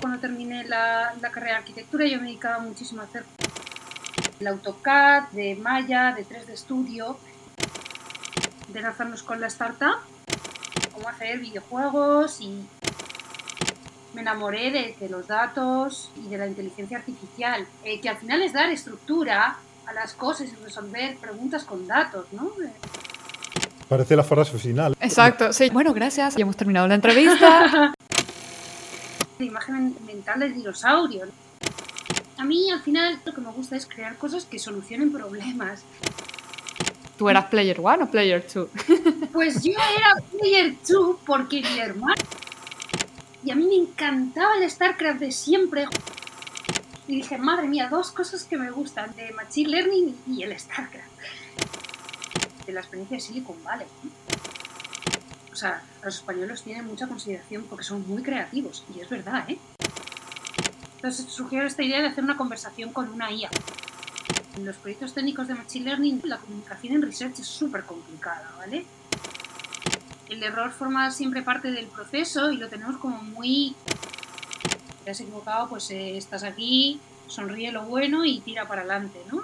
cuando terminé la, la carrera de arquitectura, yo me dedicaba muchísimo a hacer el AutoCAD, de Maya, de 3D Studio, de enlazarnos con la startup, cómo hacer videojuegos y me enamoré de, los datos y de la inteligencia artificial, eh, que al final es dar estructura a las cosas y resolver preguntas con datos, ¿no? Parece la frase final. Exacto, sí. Bueno, gracias. Ya hemos terminado la entrevista. la imagen mental del dinosaurio. A mí al final lo que me gusta es crear cosas que solucionen problemas. ¿Tú eras player one o player two? Pues yo era player two porque mi hermano... Y a mí me encantaba el StarCraft de siempre. Y dije, madre mía, dos cosas que me gustan, de Machine Learning y el StarCraft. De la experiencia de Silicon Valley. Sea, los españoles tienen mucha consideración porque son muy creativos. Y es verdad, ¿eh? Entonces surgió esta idea de hacer una conversación con una IA. En los proyectos técnicos de Machine Learning, la comunicación en research es súper complicada, ¿vale? El error forma siempre parte del proceso y lo tenemos como muy... Te has equivocado, pues eh, estás aquí, sonríe lo bueno y tira para adelante, ¿no?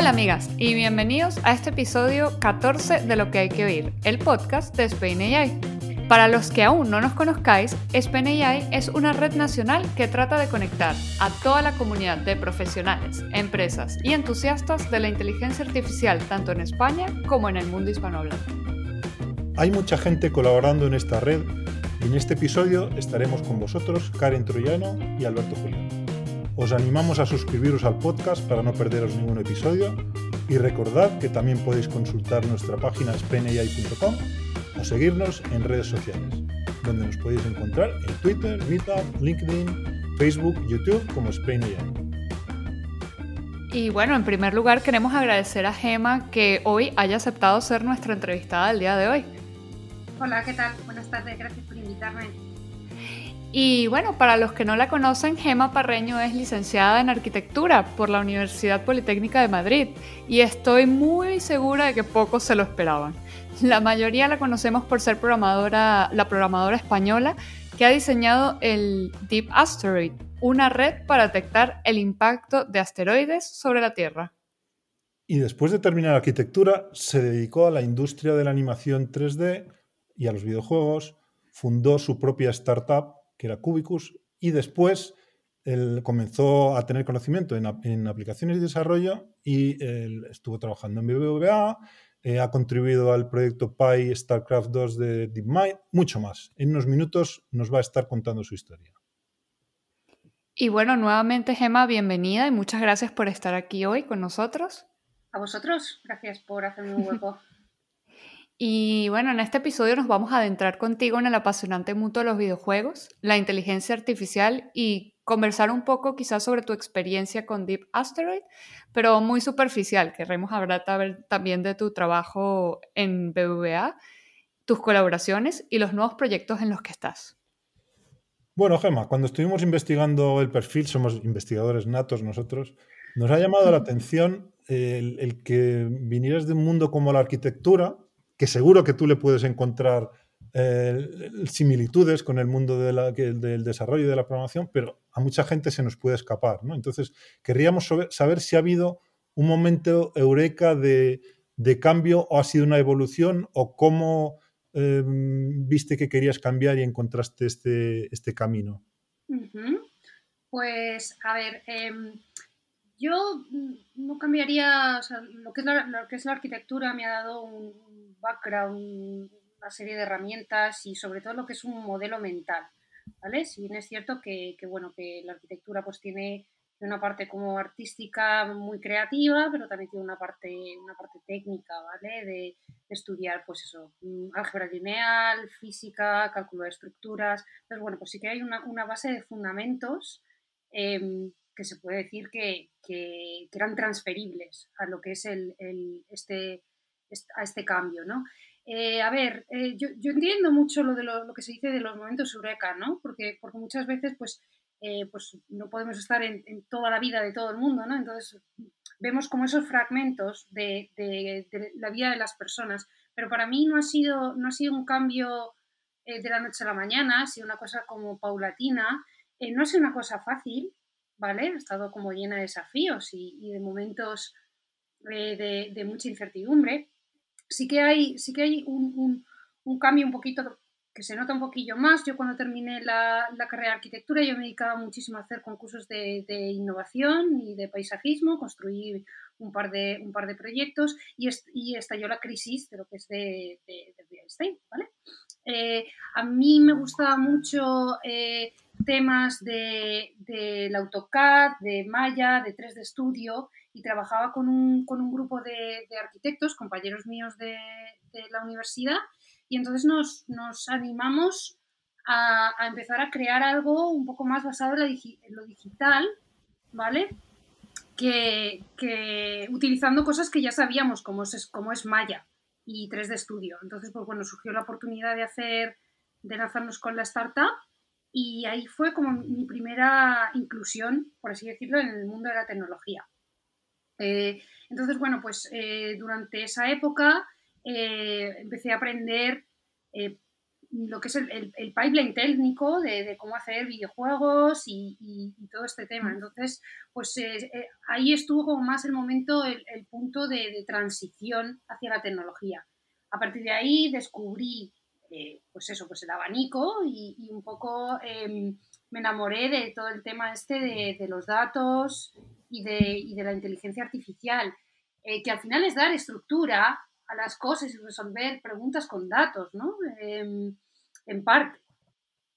Hola amigas y bienvenidos a este episodio 14 de Lo que hay que oír, el podcast de Spain AI. Para los que aún no nos conozcáis, SpenAI es una red nacional que trata de conectar a toda la comunidad de profesionales, empresas y entusiastas de la inteligencia artificial tanto en España como en el mundo hispanohablante. Hay mucha gente colaborando en esta red y en este episodio estaremos con vosotros Karen Troyano y Alberto Julián. Os animamos a suscribiros al podcast para no perderos ningún episodio y recordad que también podéis consultar nuestra página spenai.com o seguirnos en redes sociales, donde nos podéis encontrar en Twitter, Meetup, LinkedIn, Facebook, YouTube como Spain Y bueno, en primer lugar queremos agradecer a Gema que hoy haya aceptado ser nuestra entrevistada del día de hoy. Hola, ¿qué tal? Buenas tardes, gracias por invitarme. Y bueno, para los que no la conocen, Gema Parreño es licenciada en arquitectura por la Universidad Politécnica de Madrid y estoy muy segura de que pocos se lo esperaban. La mayoría la conocemos por ser la programadora española que ha diseñado el Deep Asteroid, una red para detectar el impacto de asteroides sobre la Tierra. Y después de terminar arquitectura, se dedicó a la industria de la animación 3D y a los videojuegos, fundó su propia startup, que era Cubicus, y después él comenzó a tener conocimiento en, aplicaciones y desarrollo y estuvo trabajando en BBVA, eh, ha contribuido al proyecto Pi StarCraft 2 de DeepMind, mucho más. En unos minutos nos va a estar contando su historia. Y bueno, nuevamente Gemma, bienvenida y muchas gracias por estar aquí hoy con nosotros. A vosotros, gracias por hacerme un hueco. y bueno, en este episodio nos vamos a adentrar contigo en el apasionante mundo de los videojuegos, la inteligencia artificial y conversar un poco quizás sobre tu experiencia con Deep Asteroid, pero muy superficial. Queremos hablar también de tu trabajo en BBVA, tus colaboraciones y los nuevos proyectos en los que estás. Bueno, Gemma, cuando estuvimos investigando el perfil, somos investigadores natos nosotros, nos ha llamado la atención el, el que vinieras de un mundo como la arquitectura, que seguro que tú le puedes encontrar eh, similitudes con el mundo del desarrollo y de la programación, pero a mucha gente se nos puede escapar. ¿no? Entonces, querríamos saber si ha habido un momento eureka de, cambio o ha sido una evolución o cómo em, viste que querías cambiar y encontraste este, este camino. Pues, a ver, em, yo no cambiaría, lo, que es lo que es la arquitectura me ha dado un background una serie de herramientas y sobre todo lo que es un modelo mental, ¿vale? Si bien es cierto que, bueno, que la arquitectura pues tiene una parte como artística muy creativa, pero también tiene una parte, una parte técnica, ¿vale? De, estudiar, pues eso, mm, álgebra lineal, física, cálculo de estructuras. Entonces, bueno, pues sí que hay una, base de fundamentos em, que se puede decir que, que, eran transferibles a lo que es el, este, a este cambio, ¿no? Eh, a ver, eh, yo, entiendo mucho lo de lo, que se dice de los momentos eureka, ¿no? Porque, porque muchas veces, pues, eh, pues no podemos estar en, toda la vida de todo el mundo, ¿no? Entonces, vemos como esos fragmentos de, la vida de las personas. Pero para mí no ha sido, no ha sido un cambio de la noche a la mañana, ha sido una cosa como paulatina, no es una cosa fácil, ¿vale? Ha estado como llena de desafíos y, de momentos de, mucha incertidumbre. Sí que hay, sí que hay un, cambio un poquito que se nota un poquillo más. Yo cuando terminé la, carrera de arquitectura yo me dedicaba muchísimo a hacer concursos de, innovación y de paisajismo, construí un par de, un par de proyectos y, y estalló la crisis de lo que es de, real estate, ¿vale? Eh, a mí me gustaba mucho eh, temas de, del AutoCAD, de Maya, de 3D Studio y trabajaba con un, con un grupo de, arquitectos, compañeros míos de la universidad y entonces nos, nos animamos a, empezar a crear algo un poco más basado en, lo digital, ¿vale? Que, que, utilizando cosas que ya sabíamos, como es, como es Maya y 3D Studio. Entonces, pues bueno, surgió la oportunidad de hacer, de lanzarnos con la startup y ahí fue como mi primera inclusión, por así decirlo, en el mundo de la tecnología. Eh, entonces, bueno, pues eh, durante esa época eh, empecé a aprender lo que es el, pipeline técnico de, cómo hacer videojuegos y, todo este tema. Entonces, pues ahí estuvo como más el momento, el, punto de, transición hacia la tecnología. A partir de ahí descubrí, pues eso, pues el abanico y, un poco em, me enamoré de todo el tema este de, los datos y de, la inteligencia artificial, que al final es dar estructura a las cosas y resolver preguntas con datos, ¿no? Em, en parte.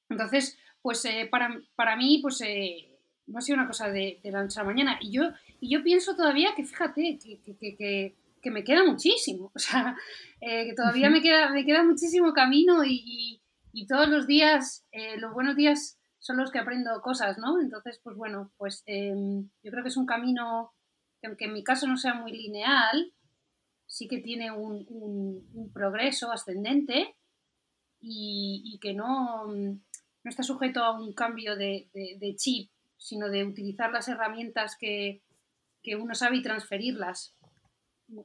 Entonces, pues eh, para, para, mí, pues eh, no ha sido una cosa de, de, la noche a la mañana. Y yo, y yo pienso todavía que, fíjate, que, que, me queda muchísimo. O sea, eh, que todavía me, queda, me queda muchísimo camino y, y, todos los días, los buenos días son los que aprendo cosas, ¿no? Entonces, pues bueno, pues em, yo creo que es un camino que aunque en mi caso no sea muy lineal, sí que tiene un, progreso ascendente y, que no, no, está sujeto a un cambio de, chip, sino de utilizar las herramientas que, uno sabe y transferirlas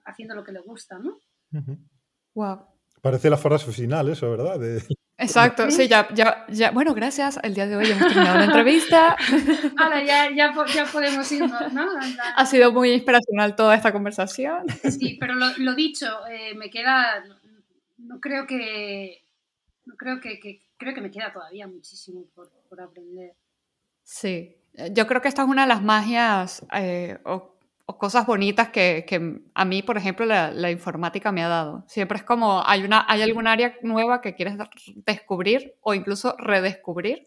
haciendo lo que le gusta, ¿no? Wow. Parece la frase final, eso, ¿verdad? Exacto, sí, ya, ya, ya, bueno, gracias. El día de hoy hemos terminado la entrevista. Ahora ya, ya, ya, podemos irnos, ¿no? Ha sido muy inspiracional toda esta conversación. Sí, pero lo, dicho, eh, me queda, no creo que, no creo que, creo que me queda todavía muchísimo por, por aprender. Sí, yo creo que esta es una de las magias eh, o cosas bonitas que, que, a mí, por ejemplo, la, la, informática me ha dado. Siempre es como hay, una, hay algún área nueva que quieres descubrir o incluso redescubrir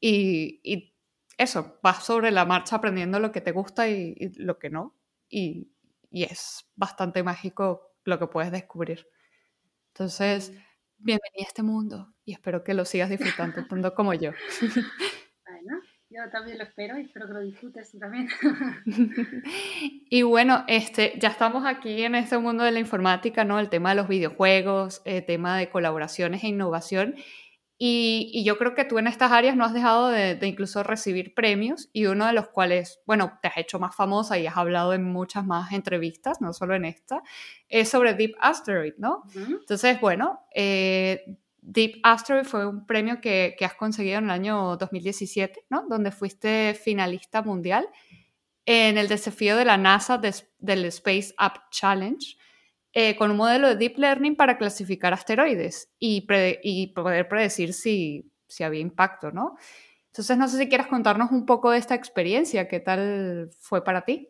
y, y eso, vas sobre la marcha aprendiendo lo que te gusta y, lo que no. Y, y, es bastante mágico lo que puedes descubrir. Entonces, bienvenida a este mundo y espero que lo sigas disfrutando tanto como yo. Yo también lo espero y espero que lo disfrutes tú también. y bueno, este, ya estamos aquí en este mundo de la informática, ¿no? El tema de los videojuegos, el tema de colaboraciones e innovación. Y, y, yo creo que tú en estas áreas no has dejado de, de, incluso recibir premios y uno de los cuales, bueno, te has hecho más famosa y has hablado en muchas más entrevistas, no solo en esta, es sobre Deep Asteroid, ¿no? Entonces, bueno, eh, Deep Asteroid fue un premio que, has conseguido en el año 2017, ¿no? Donde fuiste finalista mundial en el desafío de la NASA del Space Up Challenge, eh, con un modelo de Deep Learning para clasificar asteroides y, poder predecir si, si había impacto, ¿no? Entonces, no sé si quieres contarnos un poco de esta experiencia, ¿qué tal fue para ti?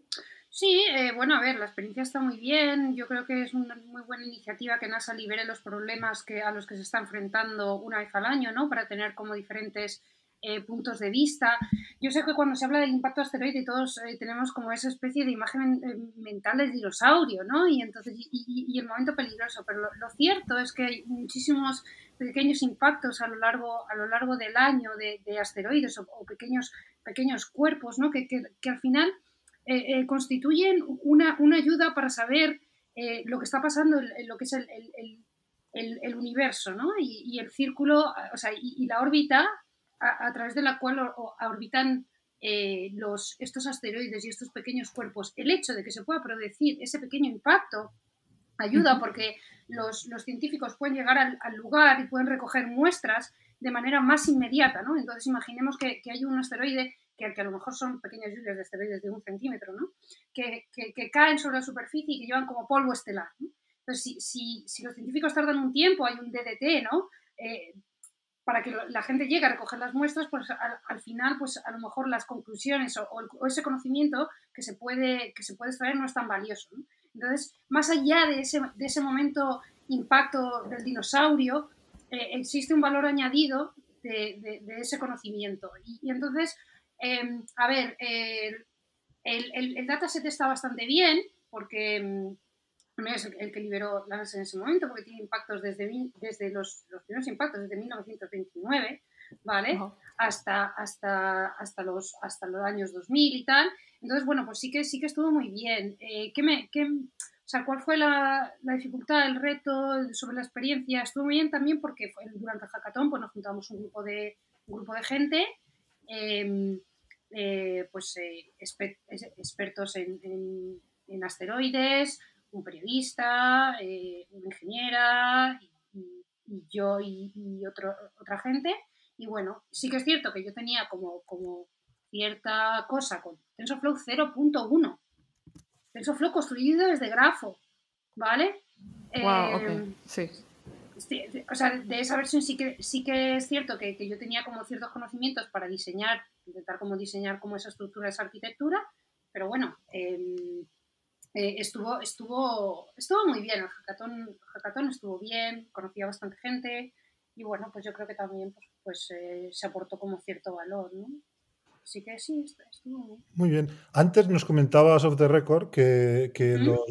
Sí, eh, bueno, a ver, la experiencia está muy bien. Yo creo que es una muy buena iniciativa que NASA libere los problemas que, a los que se está enfrentando una vez al año, ¿no? Para tener como diferentes eh, puntos de vista. Yo sé que cuando se habla del impacto asteroide todos eh, tenemos como esa especie de imagen mental del dinosaurio, ¿no? Y entonces y, el momento peligroso. Pero lo, cierto es que hay muchísimos pequeños impactos a lo largo a lo largo del año de, asteroides o, pequeños pequeños cuerpos, ¿no? que, que al final eh, eh, constituyen una, ayuda para saber eh, lo que está pasando en, lo que es el, universo, ¿no? Y, el círculo, o sea, y, la órbita a, través de la cual orbitan los, estos asteroides y estos pequeños cuerpos. El hecho de que se pueda producir ese pequeño impacto ayuda porque los, los científicos pueden llegar al, al, lugar y pueden recoger muestras de manera más inmediata, ¿no? Entonces imaginemos que, que hay un asteroide que, que, a lo mejor son pequeñas lluvias de asteroides de un centímetro, ¿no? Que, que, caen sobre la superficie y que llevan como polvo estelar, ¿no? Entonces, si, si, si, los científicos tardan un tiempo, hay un DDT, ¿no? Eh, para que la gente llegue a recoger las muestras, pues al, al final, pues a lo mejor las conclusiones o, o, ese conocimiento que se puede, que se puede extraer no es tan valioso. ¿no? Entonces, más allá de ese, de ese momento impacto del dinosaurio, eh, existe un valor añadido de, de, de ese conocimiento. Y, y entonces, eh, a ver, eh, el, el, el, dataset está bastante bien porque no es el, el, que liberó la NASA en ese momento, porque tiene impactos desde, desde los, los primeros impactos, desde 1929, ¿vale? Uh -huh. hasta, hasta, hasta, los, hasta los años 2000 y tal. Entonces, bueno, pues sí que, sí que estuvo muy bien. Eh, ¿qué me, qué, o sea, ¿cuál fue la, la, dificultad, el reto sobre la experiencia? Estuvo muy bien también porque fue, durante el hackathon pues nos juntamos un grupo de, un grupo de gente, eh, eh, pues exper expertos en, en, en asteroides, un periodista, eh, una ingeniera y, y yo y, y otro, otra gente. Y bueno, sí que es cierto que yo tenía como, como cierta cosa con TensorFlow 0.1. TensorFlow construido desde grafo, ¿vale? Wow, eh, okay. sí. O sea, de esa versión sí que, sí que es cierto que, que, yo tenía como ciertos conocimientos para diseñar, intentar como diseñar como esa estructura, esa arquitectura, pero bueno, eh, eh, estuvo, estuvo, estuvo muy bien, el hackathon, hackathon estuvo bien, conocía bastante gente y bueno, pues yo creo que también pues, pues eh, se aportó como cierto valor, ¿no? Así que sí, estuvo bien. Muy bien. Antes nos comentabas off the record que, que ¿Mm? lo,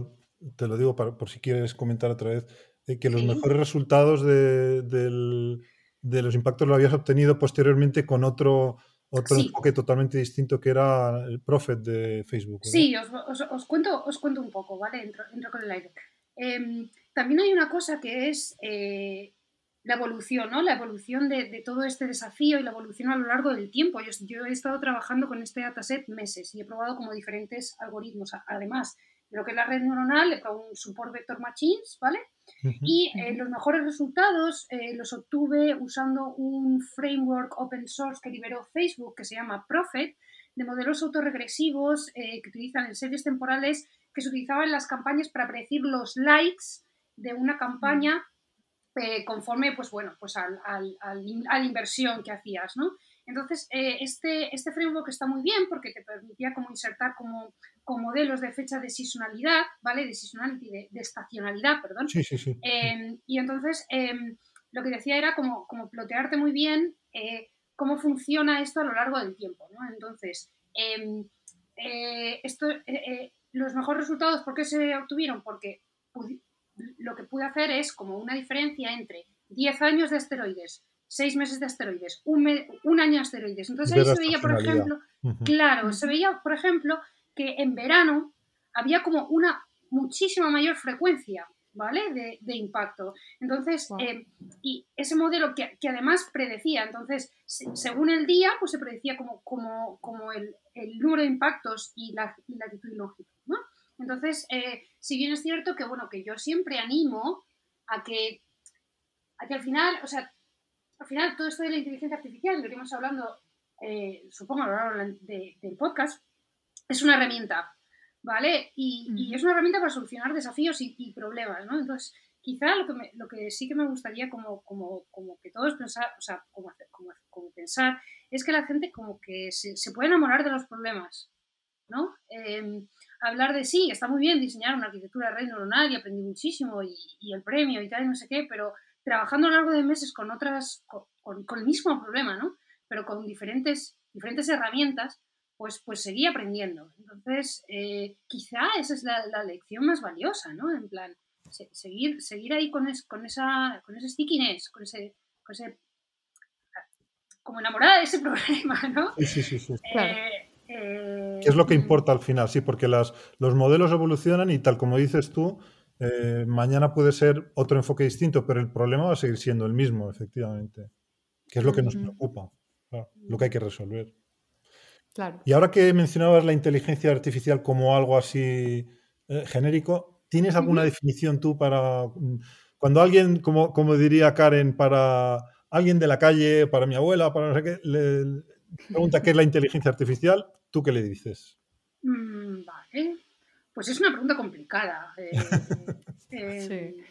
te lo digo para, por si quieres comentar otra vez, que los sí. mejores resultados de, del, de los impactos lo habías obtenido posteriormente con otro otro sí. enfoque totalmente distinto que era el Prophet de Facebook. ¿verdad? Sí, os, os, os, cuento, os cuento un poco, ¿vale? Entro, entro con el aire. Eh, también hay una cosa que es eh, la evolución, ¿no? La evolución de, de, todo este desafío y la evolución a lo largo del tiempo. Yo, yo, he estado trabajando con este dataset meses y he probado como diferentes algoritmos. Además de lo que es la red neuronal, he probado un support vector machines, ¿vale? Y eh, los mejores resultados eh, los obtuve usando un framework open source que liberó Facebook que se llama Prophet, de modelos autorregresivos eh, que utilizan en series temporales que se utilizaban en las campañas para predecir los likes de una campaña eh, conforme pues, bueno, pues al, al, al, a la inversión que hacías. ¿no? Entonces, eh, este, este framework está muy bien porque te permitía como insertar como, con modelos de fecha de seasonalidad, ¿vale? De seasonality, de, de estacionalidad, perdón. Sí, sí, sí. Eh, y entonces, eh, lo que decía era como, como plotearte muy bien eh, cómo funciona esto a lo largo del tiempo, ¿no? Entonces, em, eh, esto, los mejores resultados, ¿por qué se obtuvieron? Porque lo que pude hacer es como una diferencia entre 10 años de asteroides, seis meses de asteroides, un, me, un año de asteroides. Entonces ahí se veía, por ejemplo, uh -huh. claro, se veía, por ejemplo, que en verano había como una muchísima mayor frecuencia, ¿vale? De, de impacto. Entonces, wow. eh, y ese modelo que, que, además predecía, entonces, se, según el día, pues se predecía como, como, como el, el número de impactos y la y latitud y longitud, ¿no? Entonces, eh, si bien es cierto que, bueno, que yo siempre animo a que, a que al final, o sea, al final todo esto de la inteligencia artificial, lo que iremos hablando, eh, supongo, a lo largo de, del podcast, es una herramienta, ¿vale? Y, mm. y, es una herramienta para solucionar desafíos y, y problemas, ¿no? Entonces, quizá lo que, me, lo que sí que me gustaría como, como, como que todos pensar, o sea, como, como, como pensar, es que la gente como que se, se puede enamorar de los problemas, ¿no? Eh, hablar de sí, está muy bien diseñar una arquitectura de red neuronal y aprendí muchísimo y, y, el premio y tal y no sé qué, pero trabajando a lo largo de meses con otras, con, con, con el mismo problema, ¿no? Pero con diferentes, diferentes herramientas, pues, pues seguí aprendiendo. Entonces, eh, quizá esa es la, la, lección más valiosa, ¿no? En plan, se, seguir, seguir ahí con, es, con, esa, con ese stickiness, con ese, con ese, como enamorada de ese problema, ¿no? Sí, sí, sí. sí. Eh, eh, ¿Qué es lo que importa al final? Sí, porque las, los modelos evolucionan y tal como dices tú, eh, mañana puede ser otro enfoque distinto, pero el problema va a seguir siendo el mismo, efectivamente. Que es lo que nos preocupa, claro, lo que hay que resolver. Claro. Y ahora que mencionabas la inteligencia artificial como algo así eh, genérico, ¿tienes alguna uh -huh. definición tú para, cuando alguien, como, como diría Karen, para alguien de la calle, para mi abuela, para no sé qué, le pregunta qué es la inteligencia artificial, ¿tú qué le dices? Mm, vale. Pues es una pregunta complicada. Eh, eh,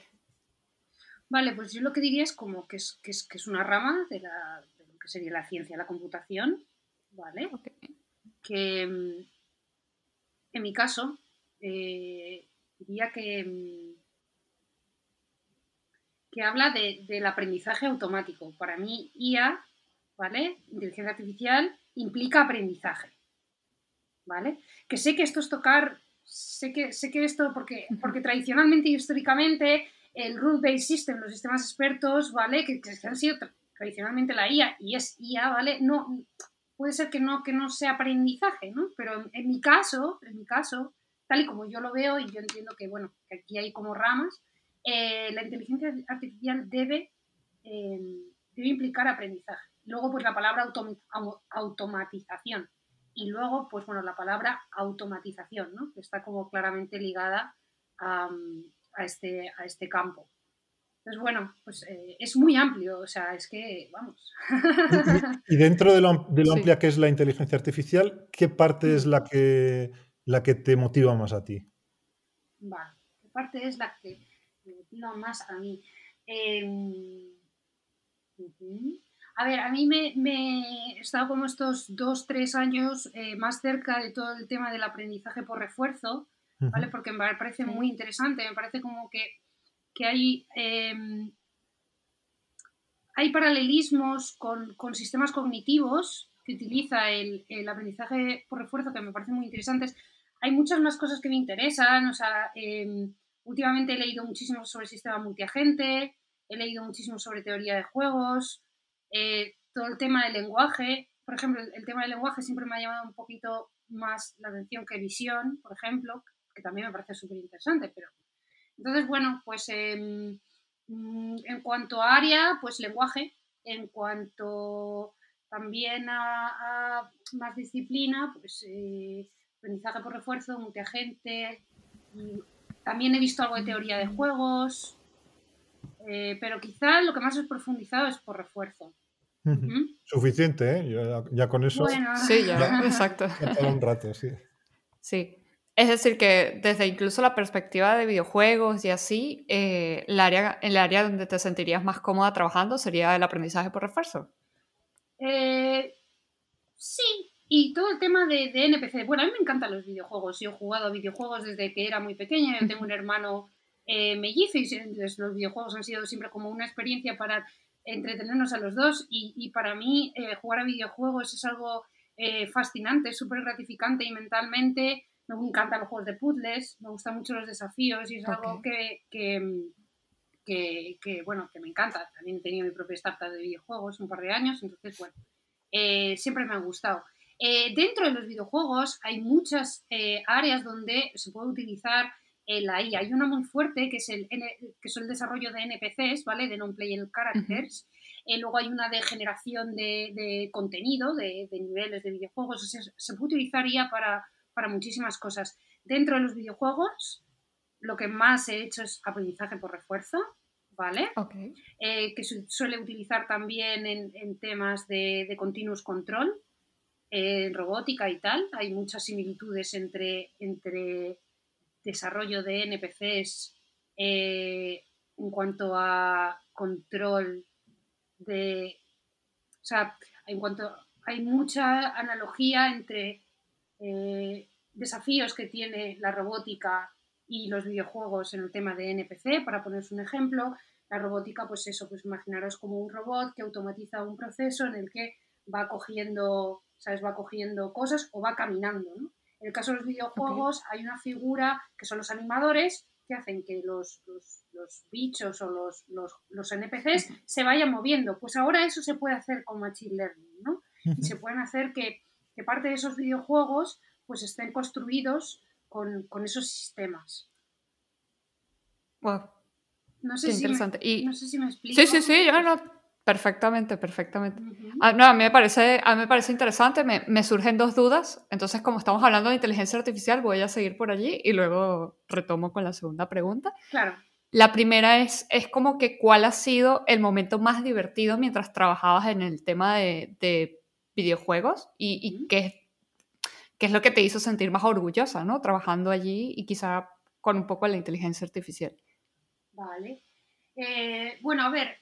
vale, pues yo lo que diría es como que es, que es, que es una rama de, la, de, lo que sería la ciencia, la computación, ¿vale? Que mm, en mi caso eh, diría que, mm, que habla de, del aprendizaje automático. Para mí, IA, ¿vale? Inteligencia artificial implica aprendizaje. ¿Vale? Que sé que esto es tocar, sé que, sé que esto, porque, porque tradicionalmente y históricamente el rule-based system, los sistemas expertos, ¿vale? Que, que han sido tradicionalmente la IA y es IA, ¿vale? No, puede ser que no, que no sea aprendizaje, ¿no? Pero en, mi caso, en mi caso, tal y como yo lo veo, y yo entiendo que, bueno, que aquí hay como ramas, eh, la inteligencia artificial debe, eh, debe implicar aprendizaje. Luego, pues la palabra automatización. Y luego, pues bueno, la palabra automatización, ¿no? Que está como claramente ligada a, a, este, a este campo. Entonces, bueno, pues eh, es muy amplio, o sea, es que, vamos. Y, dentro de lo, de lo amplia que es la inteligencia artificial, ¿qué parte es la que, la que te motiva más a ti? Vale, ¿qué parte es la que me motiva más a mí? Eh, A ver, a mí me, me, he estado como estos dos, tres años eh, más cerca de todo el tema del aprendizaje por refuerzo, ¿vale? Porque me parece muy interesante, me parece como que que hay, em, hay paralelismos con, sistemas cognitivos que utiliza el, aprendizaje por refuerzo que me parecen muy interesantes. Hay muchas más cosas que me interesan, o sea, em, últimamente he leído muchísimo sobre el sistema multiagente, he leído muchísimo sobre teoría de juegos, eh, todo el tema del lenguaje. Por ejemplo, el, tema del lenguaje siempre me ha llamado un poquito más la atención que visión, por ejemplo, que también me parece súper interesante, pero entonces, bueno, pues em, mm, en cuanto a área, pues lenguaje, en cuanto también a, más disciplina, pues eh, aprendizaje por refuerzo, multiagente, y también he visto algo de teoría de juegos, eh, pero quizá lo que más he profundizado es por refuerzo. Suficiente, ¿eh? Ya, con eso. Sí, ya, exacto. un rato, sí. Sí. Es decir, que desde incluso la perspectiva de videojuegos y así, eh, el, área, el área donde te sentirías más cómoda trabajando sería el aprendizaje por refuerzo. Eh, sí, y todo el tema de, NPC. Bueno, a mí me encantan los videojuegos. Yo he jugado a videojuegos desde que era muy pequeña. Yo tengo un hermano eh, mellizo y los videojuegos han sido siempre como una experiencia para entretenernos a los dos. Y, para mí, eh, jugar a videojuegos es algo fascinante, súper gratificante y mentalmente me encantan los juegos de puzzles, me gustan mucho los desafíos y es algo que, que, que, bueno, que me encanta. También he tenido mi propia startup de videojuegos un par de años, entonces, bueno, eh, siempre me ha gustado. Eh, dentro de los videojuegos hay muchas eh, áreas donde se puede utilizar la IA. Hay una muy fuerte que es el, que es el desarrollo de NPCs, ¿vale? De non-player characters. luego hay una de generación de, de contenido, de, de, niveles de videojuegos. O sea, se puede utilizar IA para para muchísimas cosas. Dentro de los videojuegos, lo que más he hecho es aprendizaje por refuerzo, ¿vale? Eh, que se suele utilizar también en, temas de, continuous control, en robótica y tal. Hay muchas similitudes entre, entre desarrollo de NPCs eh, en cuanto a control de... O sea, en cuanto hay mucha analogía entre eh, desafíos que tiene la robótica y los videojuegos en el tema de NPC, para poneros un ejemplo. La robótica, pues eso, pues imaginaros como un robot que automatiza un proceso en el que va cogiendo, ¿sabes? Va cogiendo cosas o va caminando, En el caso de los videojuegos hay una figura que son los animadores que hacen que los, los, bichos o los, los, NPCs se vayan moviendo. Pues ahora eso se puede hacer con Machine Learning, ¿no? Y se pueden hacer que que parte de esos videojuegos pues estén construidos con, esos sistemas. Wow. No sé, si Me, no sé si me explico. Sí, sí, sí, yo no, perfectamente, perfectamente. Ah, no, a mí me parece, a mí me parece interesante, me, me, surgen dos dudas, entonces como estamos hablando de inteligencia artificial voy a seguir por allí y luego retomo con la segunda pregunta. Claro. La primera es, es como que cuál ha sido el momento más divertido mientras trabajabas en el tema de, videojuegos y, qué, qué, es lo que te hizo sentir más orgullosa, ¿no? Trabajando allí y quizá con un poco de la inteligencia artificial. Vale. Eh, bueno, a ver,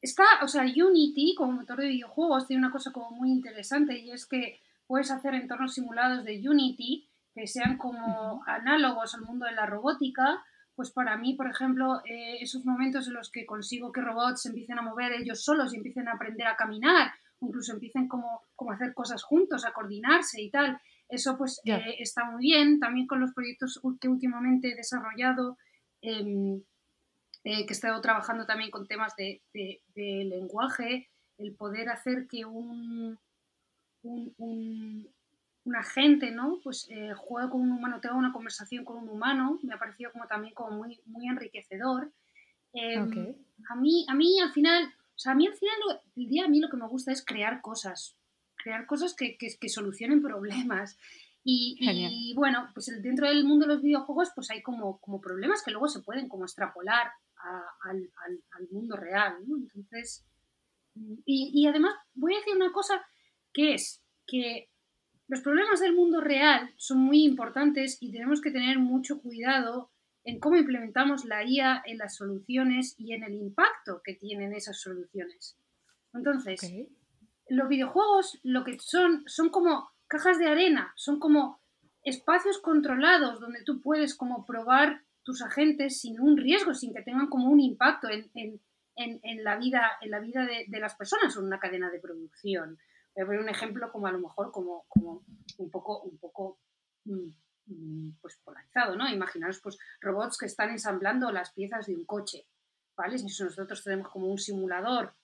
está, o sea, Unity como motor de videojuegos tiene una cosa como muy interesante y es que puedes hacer entornos simulados de Unity que sean como análogos al mundo de la robótica, pues para mí, por ejemplo, eh, esos momentos en los que consigo que robots se empiecen a mover ellos solos y empiecen a aprender a caminar, incluso empiecen como, como a hacer cosas juntos, a coordinarse y tal, eso pues eh, está muy bien. También con los proyectos que últimamente he desarrollado, em, eh, que he estado trabajando también con temas de, de lenguaje, el poder hacer que un, un, agente, ¿no? Pues eh, juego con un humano, tengo una conversación con un humano, me ha parecido como también como muy, muy enriquecedor. Em, a, mí, a mí al final, o sea, a mí al final el día a mí lo que me gusta es crear cosas, crear cosas que, que, solucionen problemas. Y, bueno, pues dentro del mundo de los videojuegos pues hay como, como problemas que luego se pueden como extrapolar al, al, mundo real, ¿no? Entonces, y, y además voy a decir una cosa que es que los problemas del mundo real son muy importantes y tenemos que tener mucho cuidado en cómo implementamos la IA en las soluciones y en el impacto que tienen esas soluciones. Entonces, los videojuegos lo que son son como cajas de arena, son como espacios controlados donde tú puedes como probar tus agentes sin un riesgo, sin que tengan como un impacto en, la vida, en la vida de, las personas o en una cadena de producción voy a poner un ejemplo como a lo mejor como, como un poco, un poco mm, mm, pues polarizado, ¿no? Imaginaros pues robots que están ensamblando las piezas de un coche, ¿vale? Si nosotros tenemos como un simulador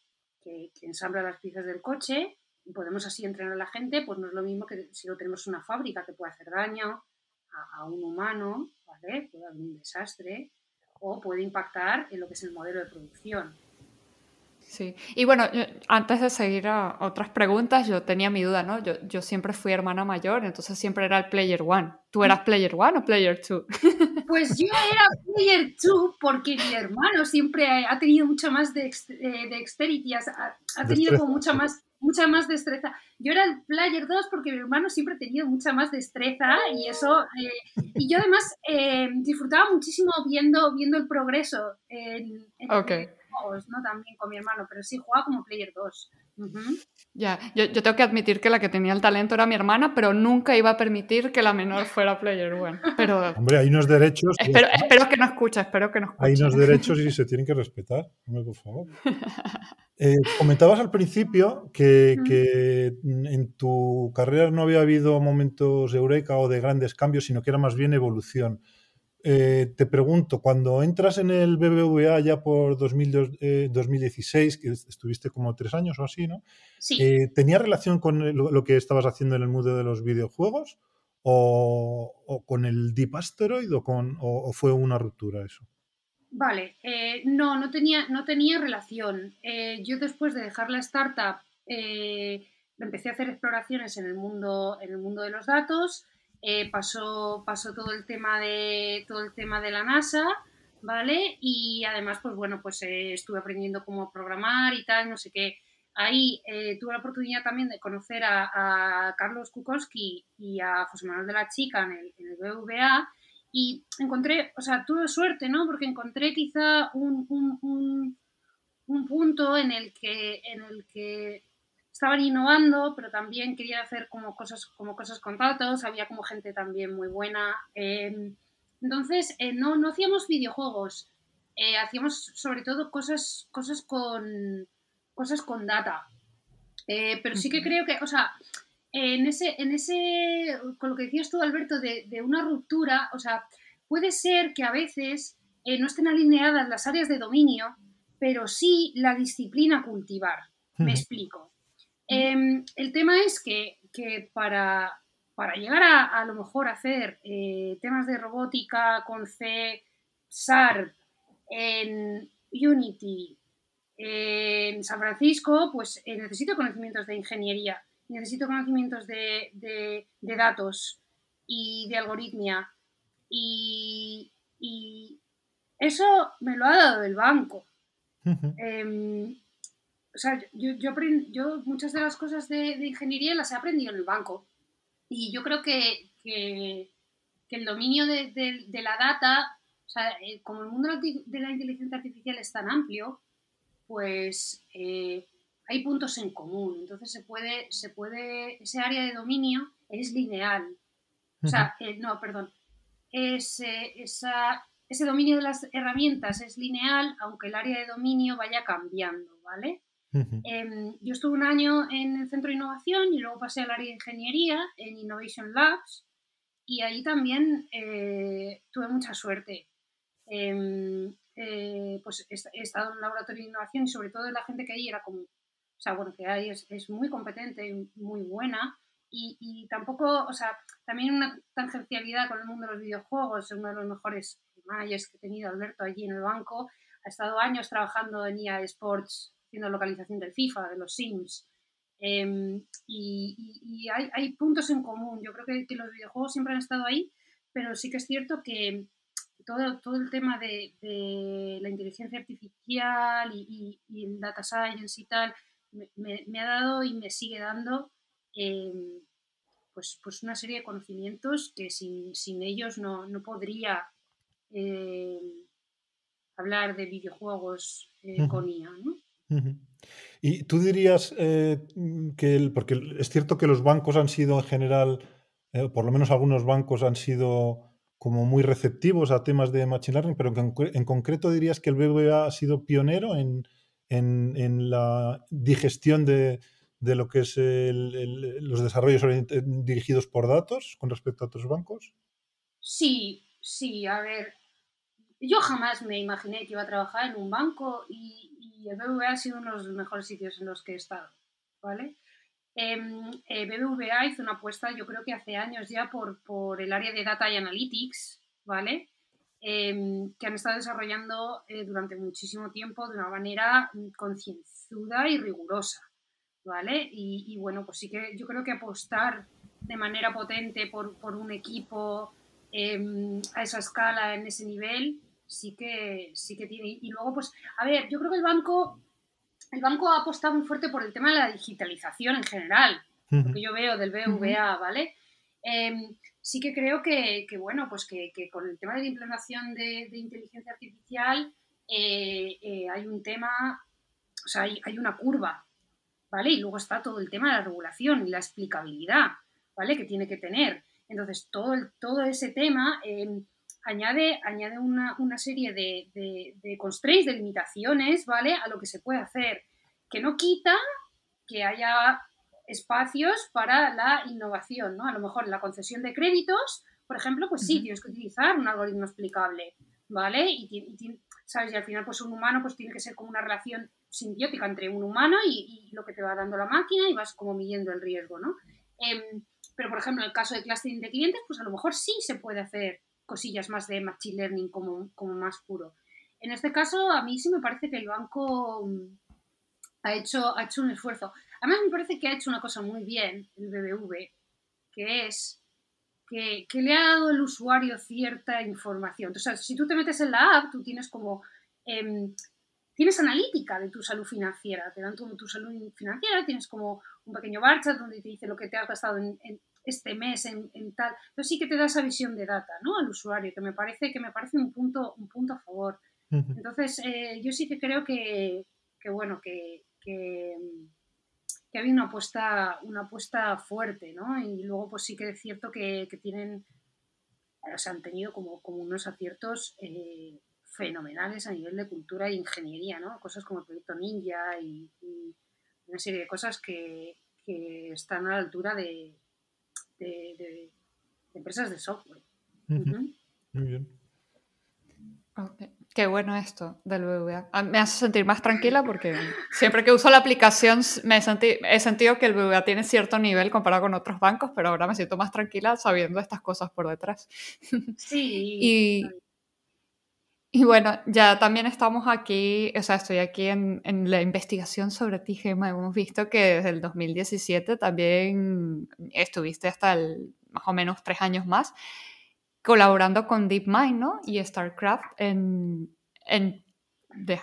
que, ensambla las piezas del coche y podemos así entrenar a la gente, pues no es lo mismo que si lo tenemos una fábrica que puede hacer daño a un humano, ¿vale? Puede haber un desastre o puede impactar en lo que es el modelo de producción. Sí, y bueno, antes de seguir a otras preguntas, yo tenía mi duda, ¿no? Yo, yo siempre fui hermana mayor, entonces siempre era el player one. ¿Tú eras player one o player two? Pues yo era player two porque mi hermano siempre ha tenido mucha más de, eh, dexterity, ha, ha tenido como mucha más, mucha más destreza. Yo era el player 2 porque mi hermano siempre ha tenido mucha más destreza y eso... Eh, y yo además eh, disfrutaba muchísimo viendo, viendo el progreso en, en okay. ¿no? También con mi hermano, pero sí jugaba como Player 2. Ya, yo, yo, tengo que admitir que la que tenía el talento era mi hermana, pero nunca iba a permitir que la menor fuera Player 1. Pero... Hombre, hay unos derechos. Espero, espero, que no escucha, espero que no escuche. Hay unos derechos y se tienen que respetar. por favor. Eh, comentabas al principio que, que, en tu carrera no había habido momentos eureka o de grandes cambios, sino que era más bien evolución. Eh, te pregunto, cuando entras en el BBVA ya por 2016, eh, que estuviste como tres años o así, ¿no? Sí. Eh, ¿Tenía relación con lo, que estabas haciendo en el mundo de los videojuegos? ¿O, con el Deep Asteroid o, con, o, fue una ruptura eso? Vale, no, no tenía, no tenía relación. yo después de dejar la startup empecé a hacer exploraciones en el mundo, en el mundo de los datos eh, pasó, pasó todo el tema de todo el tema de la NASA, ¿vale? Y además, pues bueno, pues eh, estuve aprendiendo cómo programar y tal, no sé qué. Ahí eh, tuve la oportunidad también de conocer a, Carlos Kukowski y a José Manuel de la Chica en el, en el BVA y encontré, o sea, tuve suerte, ¿no? Porque encontré quizá un, un, un punto en el que, en el que estaban innovando, pero también quería hacer como cosas, como cosas con datos, había como gente también muy buena. Em, entonces, eh, no, no hacíamos videojuegos, eh, hacíamos sobre todo cosas, cosas, con, cosas con data. Eh, pero sí que creo que, o sea, en ese, en ese, con lo que decías tú, Alberto, de, de una ruptura, o sea, puede ser que a veces no estén alineadas las áreas de dominio, pero sí la disciplina cultivar. Me explico. Em, el tema es que, para, llegar a, lo mejor a hacer eh, temas de robótica con C, SAR, en Unity, en San Francisco, pues eh, necesito conocimientos de ingeniería, necesito conocimientos de, datos y de algoritmia. Y, eso me lo ha dado el banco. Em, o sea, yo, yo, muchas de las cosas de, ingeniería las he aprendido en el banco. Y yo creo que, el dominio de, la data, o sea, eh, como el mundo de la inteligencia artificial es tan amplio, pues eh, hay puntos en común. Entonces se puede, se puede, ese área de dominio es lineal. O sea, eh, no, perdón. Ese, esa, ese dominio de las herramientas es lineal, aunque el área de dominio vaya cambiando, ¿vale? Em, yo estuve un año en el centro de innovación y luego pasé al área de ingeniería en Innovation Labs y ahí también eh, tuve mucha suerte. Em, eh, pues he, estado en un laboratorio de innovación y sobre todo la gente que ahí era como, o sea, bueno, que ahí es, muy competente y muy buena y, y, tampoco, o sea, también una tangencialidad con el mundo de los videojuegos, uno de los mejores managers que he tenido, Alberto, allí en el banco, ha estado años trabajando en EA Sports haciendo localización del FIFA, de los Sims. Em, y, hay, hay, puntos en común. Yo creo que, que, los videojuegos siempre han estado ahí, pero sí que es cierto que todo, todo el tema de, de la inteligencia artificial y, y, el data science y tal me, me, ha dado y me sigue dando em, pues, pues una serie de conocimientos que sin, sin ellos no, no podría em, hablar de videojuegos eh, con IA. ¿no? Y tú dirías eh, que, el, porque es cierto que los bancos han sido en general, eh, por lo menos algunos bancos han sido como muy receptivos a temas de Machine Learning, pero en, concreto dirías que el BBVA ha sido pionero en, en, la digestión de, de, lo que es los desarrollos dirigidos por datos con respecto a otros bancos. Sí, sí, a ver, yo jamás me imaginé que iba a trabajar en un banco y, y el BBVA ha sido uno de los mejores sitios en los que he estado, ¿vale? Em, eh, BBVA hizo una apuesta, yo creo que hace años ya, por, por el área de Data y Analytics, ¿vale? Em, que han estado desarrollando eh, durante muchísimo tiempo de una manera concienzuda y rigurosa, ¿vale? Y, bueno, pues sí que yo creo que apostar de manera potente por, por un equipo em, a esa escala, en ese nivel, sí que, sí que tiene. Y luego, pues, a ver, yo creo que el banco, el banco ha apostado muy fuerte por el tema de la digitalización en general, lo que yo veo del BVA, ¿vale? Sí que creo que, bueno, pues que, con el tema de la implementación de, inteligencia artificial eh, eh, hay un tema, o sea, hay, una curva, ¿vale? Y luego está todo el tema de la regulación y la explicabilidad, ¿vale? Que tiene que tener. Entonces, todo, todo ese tema em, añade, añade una, serie de, de, constraints, de limitaciones, ¿vale? A lo que se puede hacer, que no quita que haya espacios para la innovación, ¿no? A lo mejor la concesión de créditos, por ejemplo, pues sí, tienes que utilizar un algoritmo explicable, ¿vale? Y, ¿sabes? Y al final, pues un humano pues tiene que ser como una relación simbiótica entre un humano y, lo que te va dando la máquina y vas como midiendo el riesgo, ¿no? Em, pero, por ejemplo, en el caso de clustering de clientes, pues a lo mejor sí se puede hacer cosillas más de machine learning como, como más puro. En este caso, a mí sí me parece que el banco mm, ha hecho, ha hecho un esfuerzo. Además, me parece que ha hecho una cosa muy bien el BBV, que es que, le ha dado al usuario cierta información. O sea, si tú te metes en la app, tú tienes como... Em, tienes analítica de tu salud financiera, te dan tu, tu salud financiera, tienes como un pequeño bar donde te dice lo que te has gastado en, este mes en, tal. Entonces sí que te da esa visión de data, ¿no? Al usuario, que me parece, que me parece un punto, un punto a favor. Entonces, eh, yo sí que creo que, bueno, que, que, que había una apuesta, una apuesta fuerte, ¿no? Y luego, pues sí que es cierto que, tienen, o sea, han tenido como, como unos aciertos eh, fenomenales a nivel de cultura e ingeniería, ¿no? Cosas como el proyecto Ninja y, y una serie de cosas que, que están a la altura de, de, empresas de software. Muy bien. Qué bueno esto del BBVA. Ah, me hace sentir más tranquila porque siempre que uso la aplicación me he, sentido que el BBVA tiene cierto nivel comparado con otros bancos, pero ahora me siento más tranquila sabiendo estas cosas por detrás. Sí. y, y bueno, ya también estamos aquí, o sea, estoy aquí en, en, la investigación sobre ti, Gemma. Hemos visto que desde el 2017 también estuviste hasta el, más o menos tres años más. Colaborando con DeepMind ¿no? y StarCraft en, en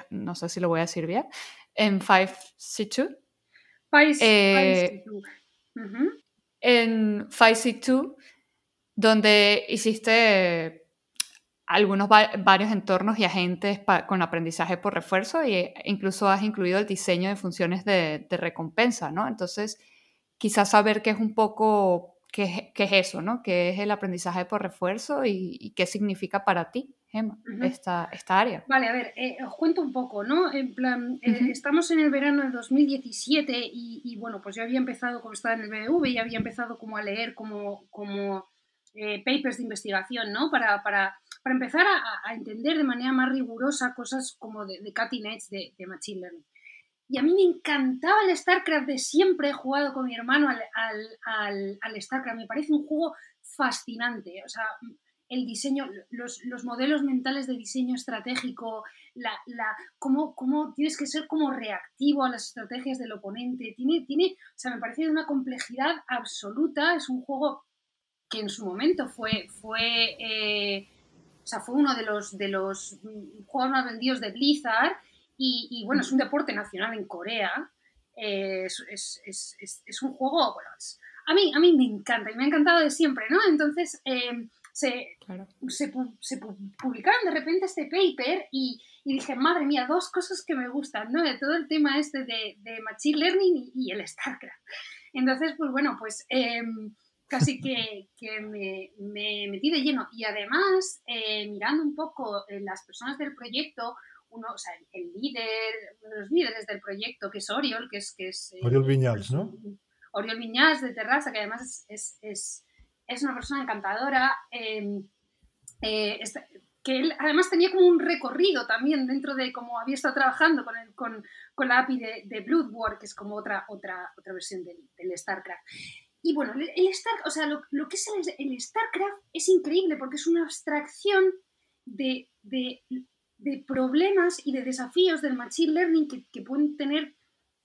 no sé si lo voy a decir bien, en 5C2. 5C2. En 5C2, donde hiciste algunos varios entornos y agentes con aprendizaje por refuerzo e incluso has incluido el diseño de funciones de, recompensa, ¿no? Entonces, quizás saber qué es un poco, qué, es eso, ¿no? ¿Qué es el aprendizaje por refuerzo y, qué significa para ti, Gemma, esta, esta, área? Vale, a ver, eh, os cuento un poco, ¿no? En plan, eh, estamos en el verano de 2017 y, y, bueno, pues yo había empezado, como estaba en el BBV, y había empezado como a leer como, como eh, papers de investigación, ¿no? Para, para para empezar a, entender de manera más rigurosa cosas como de, de cutting edge de, Machine Learning. Y a mí me encantaba el StarCraft de siempre, he jugado con mi hermano al, al, al, StarCraft, me parece un juego fascinante, o sea, el diseño, los, los modelos mentales de diseño estratégico, la, la, cómo, cómo, tienes que ser como reactivo a las estrategias del oponente, tiene, tiene, o sea, me parece de una complejidad absoluta, es un juego que en su momento fue, fue eh, o sea, fue uno de los, de los juegos más vendidos de Blizzard y, bueno, es un deporte nacional en Corea. es, es, es, es, un juego, bueno, a, mí, a mí me encanta y me ha encantado de siempre, ¿no? Entonces, em, se, se, se, publicaron de repente este paper y, y, dije, madre mía, dos cosas que me gustan, ¿no? De todo el tema este de, de Machine Learning y, el StarCraft. Entonces, pues bueno, pues... Eh, casi que, que me, me, metí de lleno. Y además, eh, mirando un poco eh, las personas del proyecto, uno, o sea, el, líder, uno de los líderes del proyecto, que es Oriol, que es... Que es eh, Oriol Viñals, ¿no? Oriol Viñals de Terrassa, que además es, es, es una persona encantadora, em, que él además tenía como un recorrido también dentro de cómo había estado trabajando con, el, con, con la API de, de Bloodborne, que es como otra, otra, otra versión del, del StarCraft. Y bueno, el Star, o sea, lo, que es el, StarCraft es increíble porque es una abstracción de, problemas y de desafíos del Machine Learning que, pueden tener,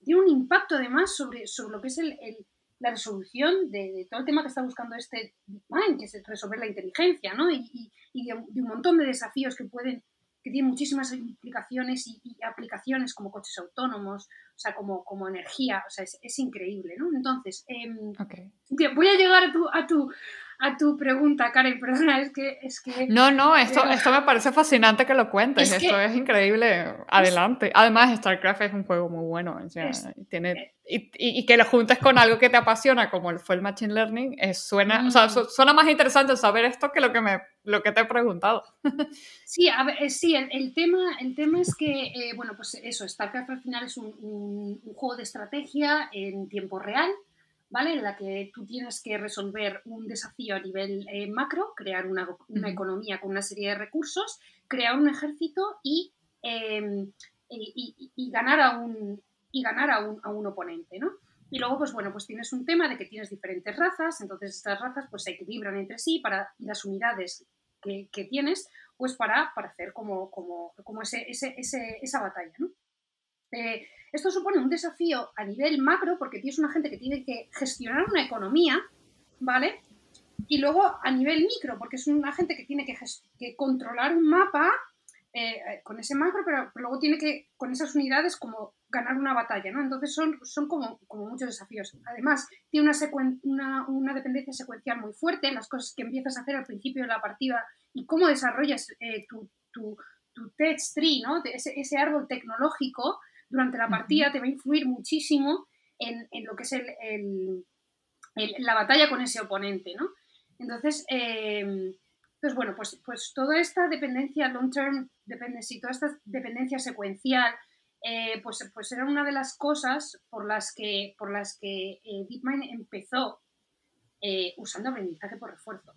tiene un impacto además sobre, sobre lo que es la resolución de, todo el tema que está buscando este DeepMind, que es resolver la inteligencia, ¿no? Y, de, un montón de desafíos que pueden que tiene muchísimas implicaciones y, aplicaciones como coches autónomos, o sea, como, como energía, o sea, es, increíble, ¿no? Entonces, em, voy a llegar a tu, a tu, a tu pregunta, Karen, perdona, es que... Es que no, no, esto, esto me parece fascinante que lo cuentes, esto es increíble, adelante. Además, StarCraft es un juego muy bueno, tiene, eh, y, y, que lo juntes con algo que te apasiona, como fue el Machine Learning, es, suena, o sea, suena más interesante saber esto que lo que, me, lo que te he preguntado. Sí, a ver, eh, sí el, el, tema, el tema es que, eh, bueno, pues eso, StarCraft al final es un, un juego de estrategia en tiempo real, ¿vale? En la que tú tienes que resolver un desafío a nivel eh, macro, crear una, economía con una serie de recursos, crear un ejército em, y, y, ganar, a un, y ganar a un, a un oponente, ¿no? Y luego, pues bueno, pues tienes un tema de que tienes diferentes razas, entonces estas razas pues se equilibran entre sí para las unidades que, que tienes, pues para, para hacer como, como, como ese, ese, esa batalla, ¿no? Eh, esto supone un desafío a nivel macro porque tienes una gente que tiene que gestionar una economía, ¿vale? Y luego a nivel micro, porque es una gente que tiene que, controlar un mapa eh, con ese macro, pero, luego tiene que, con esas unidades, como ganar una batalla, ¿no? Entonces son, son como, como muchos desafíos. Además, tiene una, una, dependencia secuencial muy fuerte, las cosas que empiezas a hacer al principio de la partida y cómo desarrollas eh, tu, tu, tu tech tree, ¿no? Ese, ese árbol tecnológico durante la partida te va a influir muchísimo en, lo que es el, la batalla con ese oponente, ¿no? Entonces, eh, pues bueno, pues, pues toda esta dependencia long-term dependency, toda esta dependencia secuencial, eh, pues, pues era una de las cosas por las que, por las que eh, DeepMind empezó usando aprendizaje por refuerzo.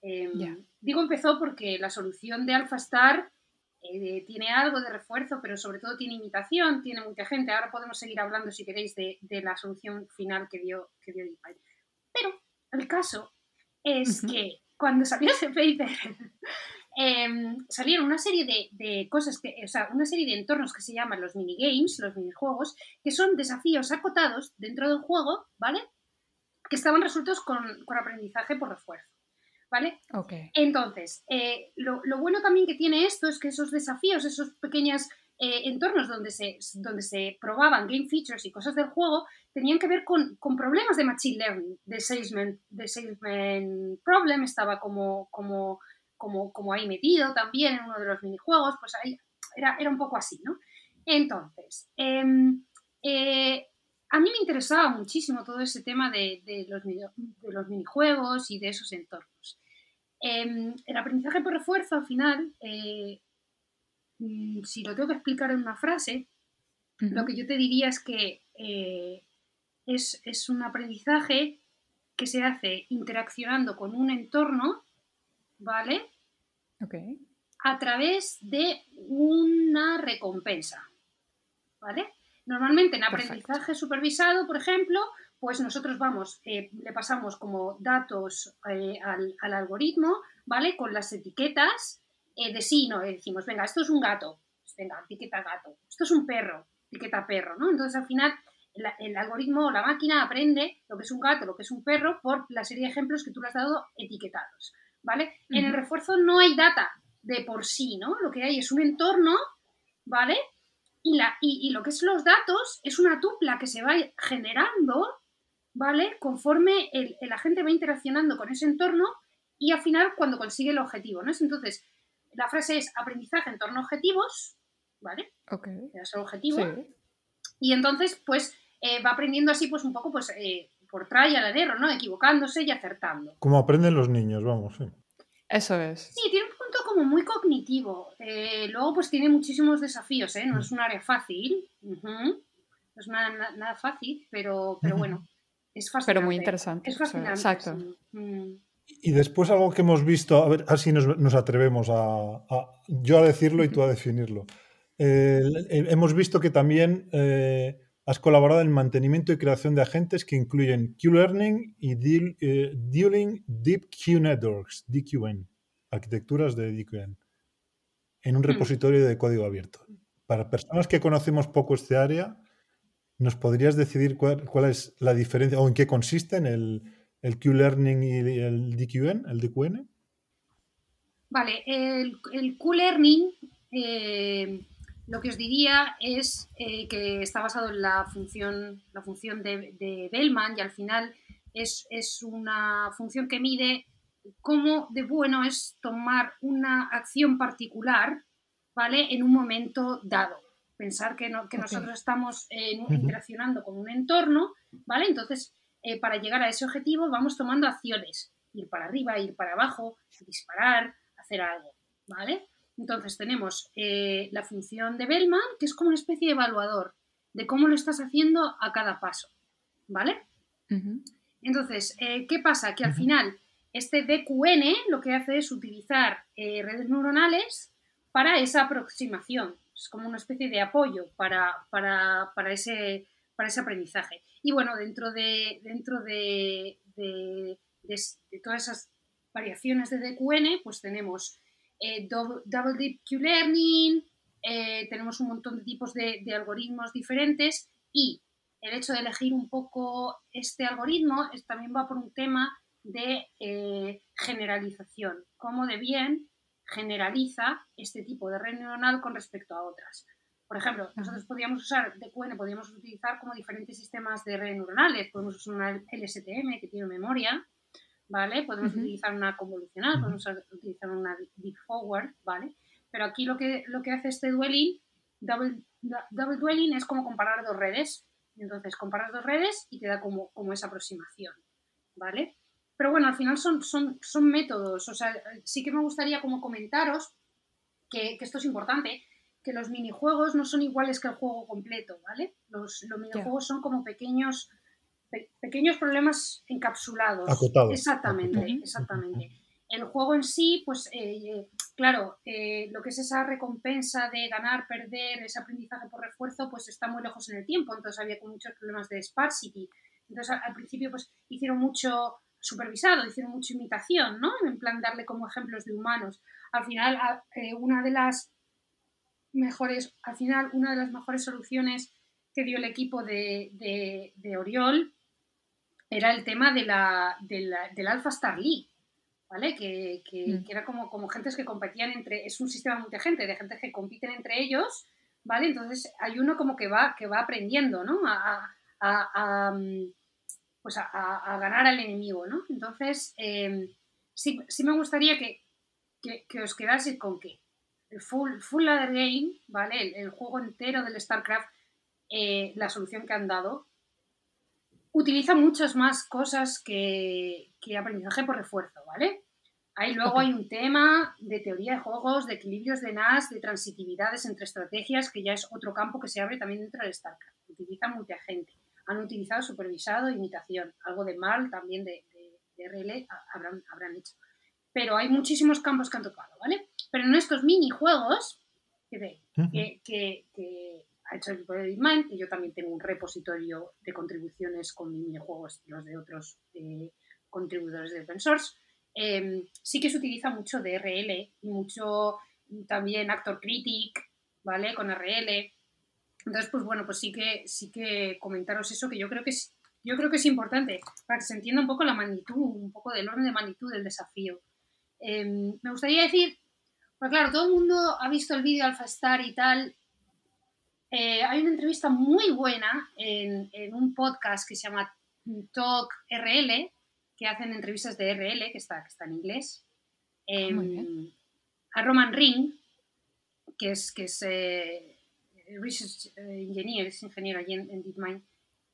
Em, digo empezó porque la solución de AlphaStar eh, tiene algo de refuerzo, pero sobre todo tiene imitación, tiene mucha gente. Ahora podemos seguir hablando, si queréis, de, la solución final que dio, que dio DeepMind. Pero el caso es que cuando salió ese paper, em, salieron una serie de, cosas, que, o sea, una serie de entornos que se llaman los minigames, los minijuegos, que son desafíos acotados dentro del juego, ¿vale? Que estaban resueltos con, con aprendizaje por refuerzo. ¿Vale? Ok. Entonces, eh, lo, lo bueno también que tiene esto es que esos desafíos, esos pequeños eh, entornos donde se, donde se probaban game features y cosas del juego tenían que ver con, con problemas de machine learning, de salesman, de salesman problem, estaba como, como, como, como ahí metido también en uno de los minijuegos, pues ahí era, era un poco así, ¿no? Entonces, em, eh, a mí me interesaba muchísimo todo ese tema de, de, los, de los, minijuegos y de esos entornos. Eh, el aprendizaje por refuerzo, al final, eh, Mm, si lo tengo que explicar en una frase, lo que yo te diría es que eh, es, un aprendizaje que se hace interaccionando con un entorno, ¿vale? Ok. A través de una recompensa, ¿vale? Normalmente en aprendizaje supervisado, por ejemplo, pues nosotros vamos, eh, le pasamos como datos eh, al, al, algoritmo, ¿vale? Con las etiquetas eh, de sí, no, decimos, venga, esto es un gato, pues venga, etiqueta gato, esto es un perro, etiqueta perro, ¿no? Entonces al final el, algoritmo o la máquina aprende lo que es un gato, lo que es un perro, por la serie de ejemplos que tú le has dado etiquetados, ¿vale? En el refuerzo no hay data de por sí, ¿no? Lo que hay es un entorno, ¿vale? Y, la, y, lo que es los datos es una tupla que se va generando, ¿vale? Conforme el, el agente va interaccionando con ese entorno y al final cuando consigue el objetivo, ¿no? Entonces, la frase es aprendizaje en torno a objetivos, ¿vale? Ok. Es el objetivo. Y entonces, pues, eh, va aprendiendo así, pues, un poco, pues, eh, por trial and error, ¿no? Equivocándose y acertando. Como aprenden los niños, vamos, sí. Eso es. Sí, tiene un punto como muy cognitivo. Eh, luego, pues, tiene muchísimos desafíos, ¿eh? No es un área fácil. No es nada, nada, fácil, pero, pero bueno, es fascinante. Pero muy interesante. Es fascinante. Exacto. Mm. Y después algo que hemos visto, a ver, así nos, nos atrevemos a, a, yo a decirlo y tú a definirlo. Eh, hemos visto que también eh, has colaborado en el mantenimiento y creación de agentes que incluyen Q-Learning y deal, eh, Dealing Deep Q Networks, DQN, arquitecturas de DQN, en un repositorio de código abierto. Para personas que conocemos poco este área, ¿nos podrías decidir cuál, cuál es la diferencia o en qué consiste en el el Q-Learning y el DQN, el DQN? Vale, el, el Q-Learning, eh, lo que os diría es eh, que está basado en la función, la función de, de Bellman y al final es, es, una función que mide cómo de bueno es tomar una acción particular, ¿vale? En un momento dado. Pensar que, no, que okay. nosotros estamos eh, interaccionando con un entorno, ¿vale? Entonces, eh, para llegar a ese objetivo vamos tomando acciones, ir para arriba, ir para abajo, disparar, hacer algo, ¿vale? Entonces tenemos eh, la función de Bellman, que es como una especie de evaluador de cómo lo estás haciendo a cada paso, ¿vale? Uh -huh. Entonces, eh, ¿qué pasa? Que al uh -huh. final este DQN lo que hace es utilizar eh, redes neuronales para esa aproximación, es como una especie de apoyo para, para, para ese para ese aprendizaje. Y bueno, dentro de, dentro de, de, de, de todas esas variaciones de DQN, pues tenemos eh, double, double, Deep Q-Learning, eh, tenemos un montón de tipos de, algoritmos diferentes y el hecho de elegir un poco este algoritmo es, también va por un tema de eh, generalización, cómo de bien generaliza este tipo de red neuronal con respecto a otras. Por ejemplo, nosotros podríamos usar DQN, podríamos utilizar como diferentes sistemas de redes neuronales. Podemos usar una LSTM que tiene memoria, ¿vale? Podemos uh -huh. utilizar una convolucional, uh -huh. podemos utilizar una deep forward, ¿vale? Pero aquí lo que, lo que hace este dwelling, double, double dwelling, es como comparar dos redes. Entonces, comparas dos redes y te da como, como esa aproximación, ¿vale? Pero bueno, al final son, son, son métodos. O sea, sí que me gustaría como comentaros que, que esto es importante, que los minijuegos no son iguales que el juego completo, ¿vale? Los, los minijuegos yeah. son como pequeños, pe pequeños problemas encapsulados. Acotados. Exactamente, Acotados. exactamente. El juego en sí, pues, eh, claro, eh, lo que es esa recompensa de ganar, perder, ese aprendizaje por refuerzo, pues está muy lejos en el tiempo, entonces había muchos problemas de sparsity. Entonces, al, principio, pues, hicieron mucho supervisado, hicieron mucha imitación, ¿no? En plan, darle como ejemplos de humanos. Al final, eh, una de las mejores, al final, una de las mejores soluciones que dio el equipo de, de, de Oriol era el tema de la, de la, del Alpha Star League. ¿vale? Que, Mm. que era como, como gentes que competían entre, es un sistema multigente, de gente que compiten entre ellos, ¿vale? Entonces hay uno como que va, que va aprendiendo, ¿no? A, a- a- a, mm, pues a, ganar al enemigo, ¿no? Entonces, eh, sí, sí me gustaría que, que, que os quedaseis con que el full, full ladder game, ¿vale? El, el juego entero del StarCraft, eh, la solución que han dado, utiliza muchas más cosas que, que aprendizaje por refuerzo, ¿vale? Ahí luego hay un tema de teoría de juegos, de equilibrios de NAS, de transitividades entre estrategias, que ya es otro campo que se abre también dentro del StarCraft. Utilizan mucha gente. Han utilizado supervisado, imitación. Algo de mal también de, de- de RL ha- habrán, habrán hecho. Pero hay muchísimos campos que han tocado, ¿vale? Pero en estos minijuegos, que, que- que ha hecho el equipo de DeepMind, que yo también tengo un repositorio de contribuciones con minijuegos y los de otros eh, contribuidores de open source, eh, sí que se utiliza mucho DRL y mucho también Actor Critic, ¿vale? Con RL. Entonces, pues bueno, pues sí que, sí que comentaros eso, que yo creo que es, yo creo que es importante para que se entienda un poco la magnitud, un poco del orden de magnitud del desafío. Eh, me gustaría decir, pues claro, todo el mundo ha visto el vídeo Alpha Star y tal. Eh, hay una entrevista muy buena en, en un podcast que se llama Talk RL, que hacen entrevistas de RL, que está, que está en inglés, em, Muy bien. a Roman Ring, que es, que es eh, Research eh, Engineer, es ingeniero allí en, en DeepMind,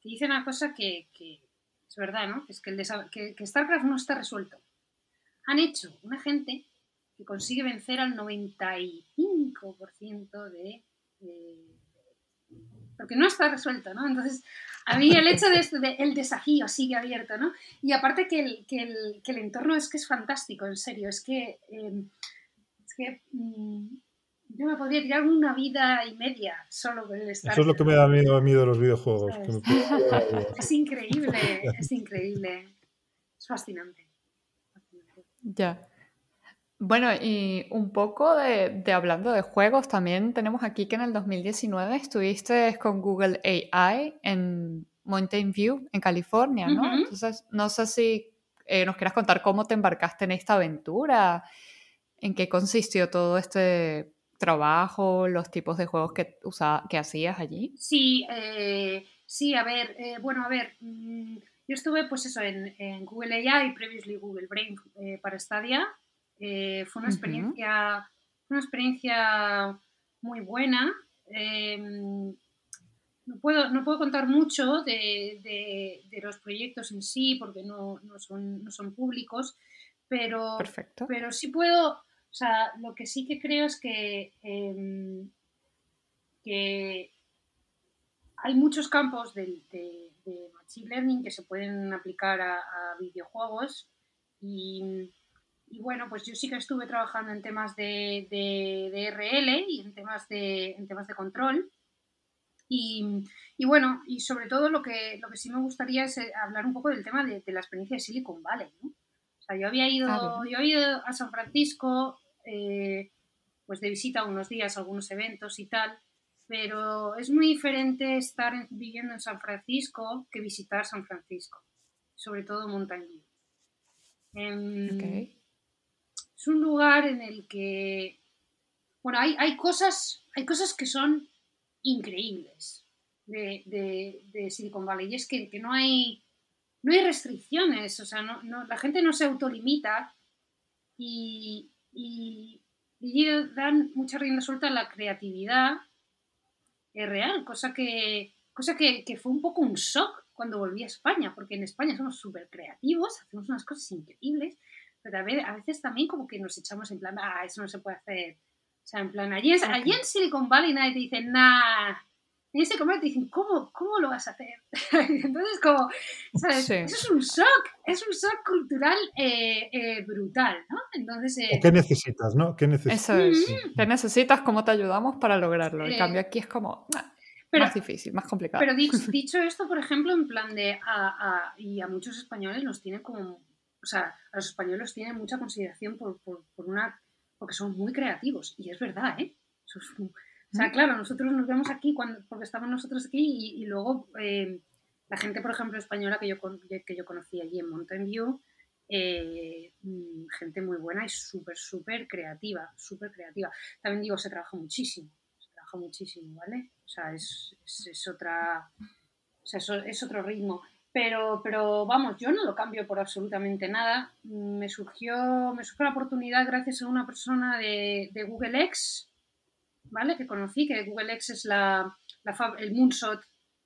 que dice una cosa que, que es verdad, ¿no? Es que, el que, que StarCraft no está resuelto. Han hecho una gente que consigue vencer al 95% de, de- Porque no está resuelto, ¿no? Entonces, a mí el hecho de, este- de- el desafío sigue abierto, ¿no? Y aparte que el, que el, que el entorno es que es fantástico, en serio, es que... eh, es que mm, yo me podría tirar una vida y media solo con el Eso es lo que me da miedo a mí de los videojuegos. Es increíble, es increíble. Es fascinante. fascinante. Ya. Bueno, y un poco de, de hablando de juegos, también tenemos aquí que en el 2019 estuviste con Google AI en Mountain View, en California, ¿no? Entonces, no sé si eh, nos quieras contar cómo te embarcaste en esta aventura, en qué consistió todo este trabajo, los tipos de juegos que, usa- que hacías allí. Sí, eh, sí, a ver, eh, bueno, a ver, mm, yo estuve pues eso en, en Google AI, previously Google Brain eh, para Stadia. Eh, fue una experiencia, una experiencia muy buena. Eh, no, puedo, no puedo contar mucho de, de- de los proyectos en sí porque no, no son, no son públicos, pero, Perfecto. pero sí puedo, o sea, lo que sí que creo es que, em, que hay muchos campos de, de Machine Learning que se pueden aplicar a, a videojuegos y, y bueno, pues yo sí que estuve trabajando en temas de, de- de RL y en temas de, en temas de control. Y, y bueno, y sobre todo lo que, lo que sí me gustaría es eh, hablar un poco del tema de, de la experiencia de Silicon Valley, ¿no? O sea, yo había ido, yo había ido a San Francisco, eh, pues de visita unos días, a algunos eventos y tal, pero es muy diferente estar en- viviendo en San Francisco que visitar San Francisco, sobre todo Mountain View. Em. Es un lugar en el que, bueno, hay, hay, cosas, hay cosas que son increíbles de, de- de Silicon Valley y es que, que no hay no hay restricciones, o sea, no, no- la gente no se autolimita y, y, y dan mucha rienda suelta a la creatividad es real, cosa que, cosa que, que fue un poco un shock cuando volví a España, porque en España somos súper creativos, hacemos unas cosas increíbles, pero a ve- a veces también como que nos echamos en plan, ah, eso no se puede hacer. O sea, en plan, allí, en- Ok. allí en Silicon Valley nadie te dice, nah. En Silicon Valley te dicen, ¿cómo, cómo lo vas a hacer? Entonces, como, ¿sabes? Sí. Eso es un shock, es un shock cultural eh, eh, brutal, ¿no? Entonces, eh, ¿O ¿Qué necesitas, no? ¿Qué necesitas? Eso es. ¿Qué necesitas? ¿Cómo te ayudamos para lograrlo? En Eh, cambio, aquí es como ah, pero- más difícil, más complicado. Pero dicho, dicho esto, por ejemplo, en plan de. A, a- y a muchos españoles los tienen como. O sea, a los españoles tienen mucha consideración por, por- por una. porque son muy creativos. Y es verdad, ¿eh? Es o sea, claro, nosotros nos vemos aquí cuando, porque estamos nosotros aquí y, y luego eh, la gente, por ejemplo, española que yo, que yo conocí allí en Mountain View, eh, mm, gente muy buena y súper, súper creativa, súper creativa. También digo, se trabaja muchísimo, se trabaja muchísimo, ¿vale? O sea, es, otra, o sea, es, otro ritmo. Pero, pero vamos, yo no lo cambio por absolutamente nada. Me surgió, me surgió la oportunidad gracias a una persona de, de Google X, ¿vale? Que conocí, que Google X es la, el Moonshot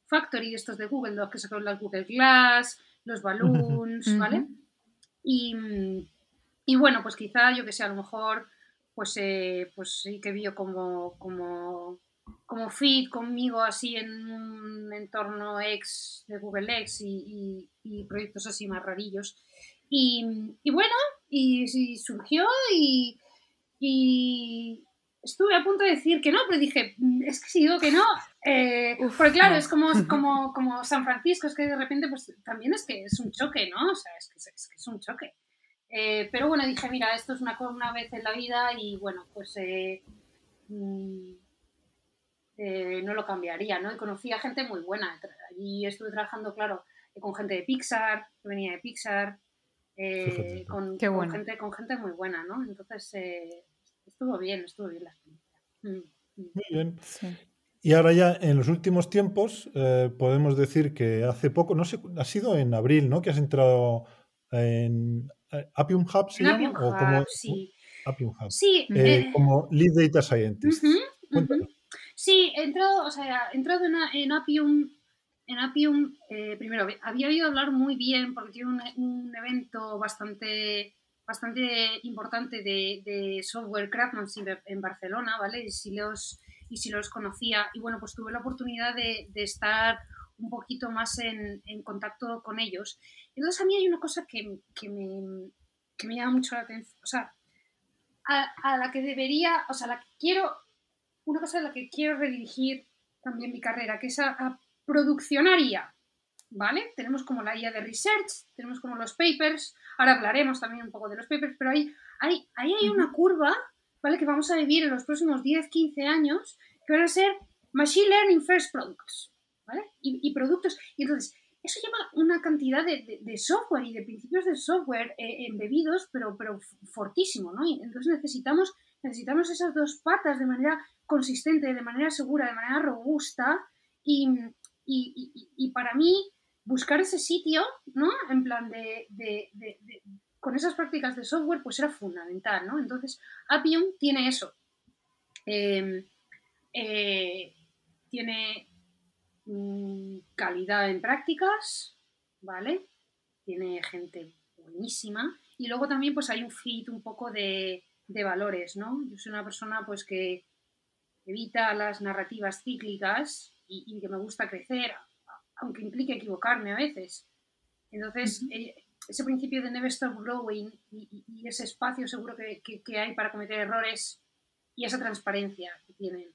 Factory, estos de Google, los que sacaron las Google Glass, los balloons, ¿vale? Y, y, bueno, pues quizá, yo que sé, a lo mejor, pues, eh, pues sí que vio como, como, como fit conmigo así en un entorno ex de Google X y, y, proyectos así más rarillos. Y, y bueno, y, surgió y, estuve a punto de decir que no, pero dije, mm, es que si digo que no, eh, porque claro, es como, como, como San Francisco, es que de repente pues también es que es un choque, ¿no? O sea, es que es, que es un choque. Eh, pero bueno, dije, mira, esto es una, una vez en la vida y bueno, pues eh, mm, no lo cambiaría, ¿no? Y conocí a gente muy buena. Y estuve trabajando, claro, con gente de Pixar, que venía de Pixar, con, con, gente, con gente muy buena, ¿no? Entonces estuvo bien, estuvo bien la experiencia. Mm, mm. Muy bien. Y ahora ya en los últimos tiempos eh, podemos decir que hace poco, no sé, ha sido en abril, ¿no? Que has entrado en eh, Appium Hub, ¿se llama? Appium Hub, como, sí. Appium Hub. Sí. Eh, como Lead Data Scientist. Sí, he entrado, o sea, he entrado en, en Appium, en Appium primero, había oído hablar muy bien porque tiene un, evento bastante bastante importante de, software craftsmanship en Barcelona, ¿vale? Y si los, y si los conocía. Y bueno, pues tuve la oportunidad de, estar un poquito más en, contacto con ellos. Entonces a mí hay una cosa que, que, me, que me llama mucho la atención, o sea, a, la que debería, o sea, la que quiero, una cosa a la que quiero redirigir también mi carrera, que es a, a produccionaria, ¿vale? Tenemos como la IA de research, tenemos como los papers, ahora hablaremos también un poco de los papers, pero ahí hay, ahí hay una curva, ¿vale? Que vamos a vivir en los próximos 10, 15 años, que van a ser Machine Learning First Products, ¿vale? Y, productos, y entonces, eso lleva una cantidad de, software y de principios de software eh, embebidos, pero, pero fortísimo, ¿no? Y entonces necesitamos, necesitamos esas dos patas de manera consistente, de manera segura, de manera robusta, y, y para mí buscar ese sitio, ¿no? En plan de, con esas prácticas de software, pues era fundamental, ¿no? Entonces, Appium tiene eso. Em, eh, tiene mm, calidad en prácticas, ¿vale? Tiene gente buenísima. Y luego también pues hay un fit un poco de, de valores, ¿no? Yo soy una persona pues que evita las narrativas cíclicas y, y que me gusta crecer, aunque implique equivocarme a veces. Entonces, eh, ese principio de never stop growing y, ese espacio seguro que, que, hay para cometer errores y esa transparencia que tienen,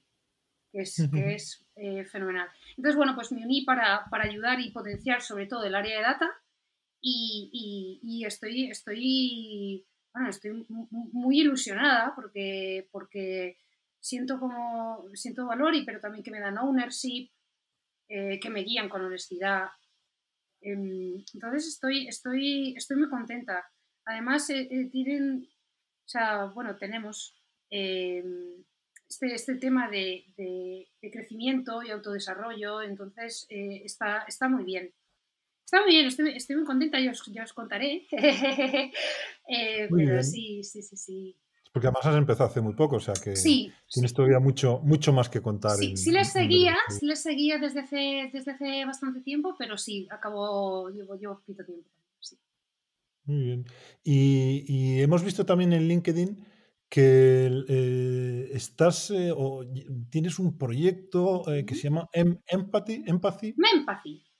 que es, que es eh, fenomenal. Entonces, bueno, pues me uní para, para, ayudar y potenciar sobre todo el área de data y, y estoy, estoy, bueno, estoy muy ilusionada porque, porque siento como siento valor y pero también que me dan ownership eh, que me guían con honestidad. Em, entonces estoy, estoy, estoy muy contenta. Además, eh, eh, tienen, o sea, bueno, tenemos em, este, este, tema de, crecimiento y autodesarrollo, entonces está, está muy bien. Está muy bien, estoy, estoy muy contenta, ya os, ya os contaré. pero sí, sí, sí, sí. Porque además has empezado hace muy poco, o sea que tienes todavía mucho, mucho más que contar. Sí, sí les seguía, sí les seguía desde hace, desde hace bastante tiempo, pero sí, acabó, llevo, llevo poquito tiempo. Muy bien. Y, hemos visto también en LinkedIn que eh, estás eh, o tienes un proyecto eh, que se llama em, Empathy. Empathy.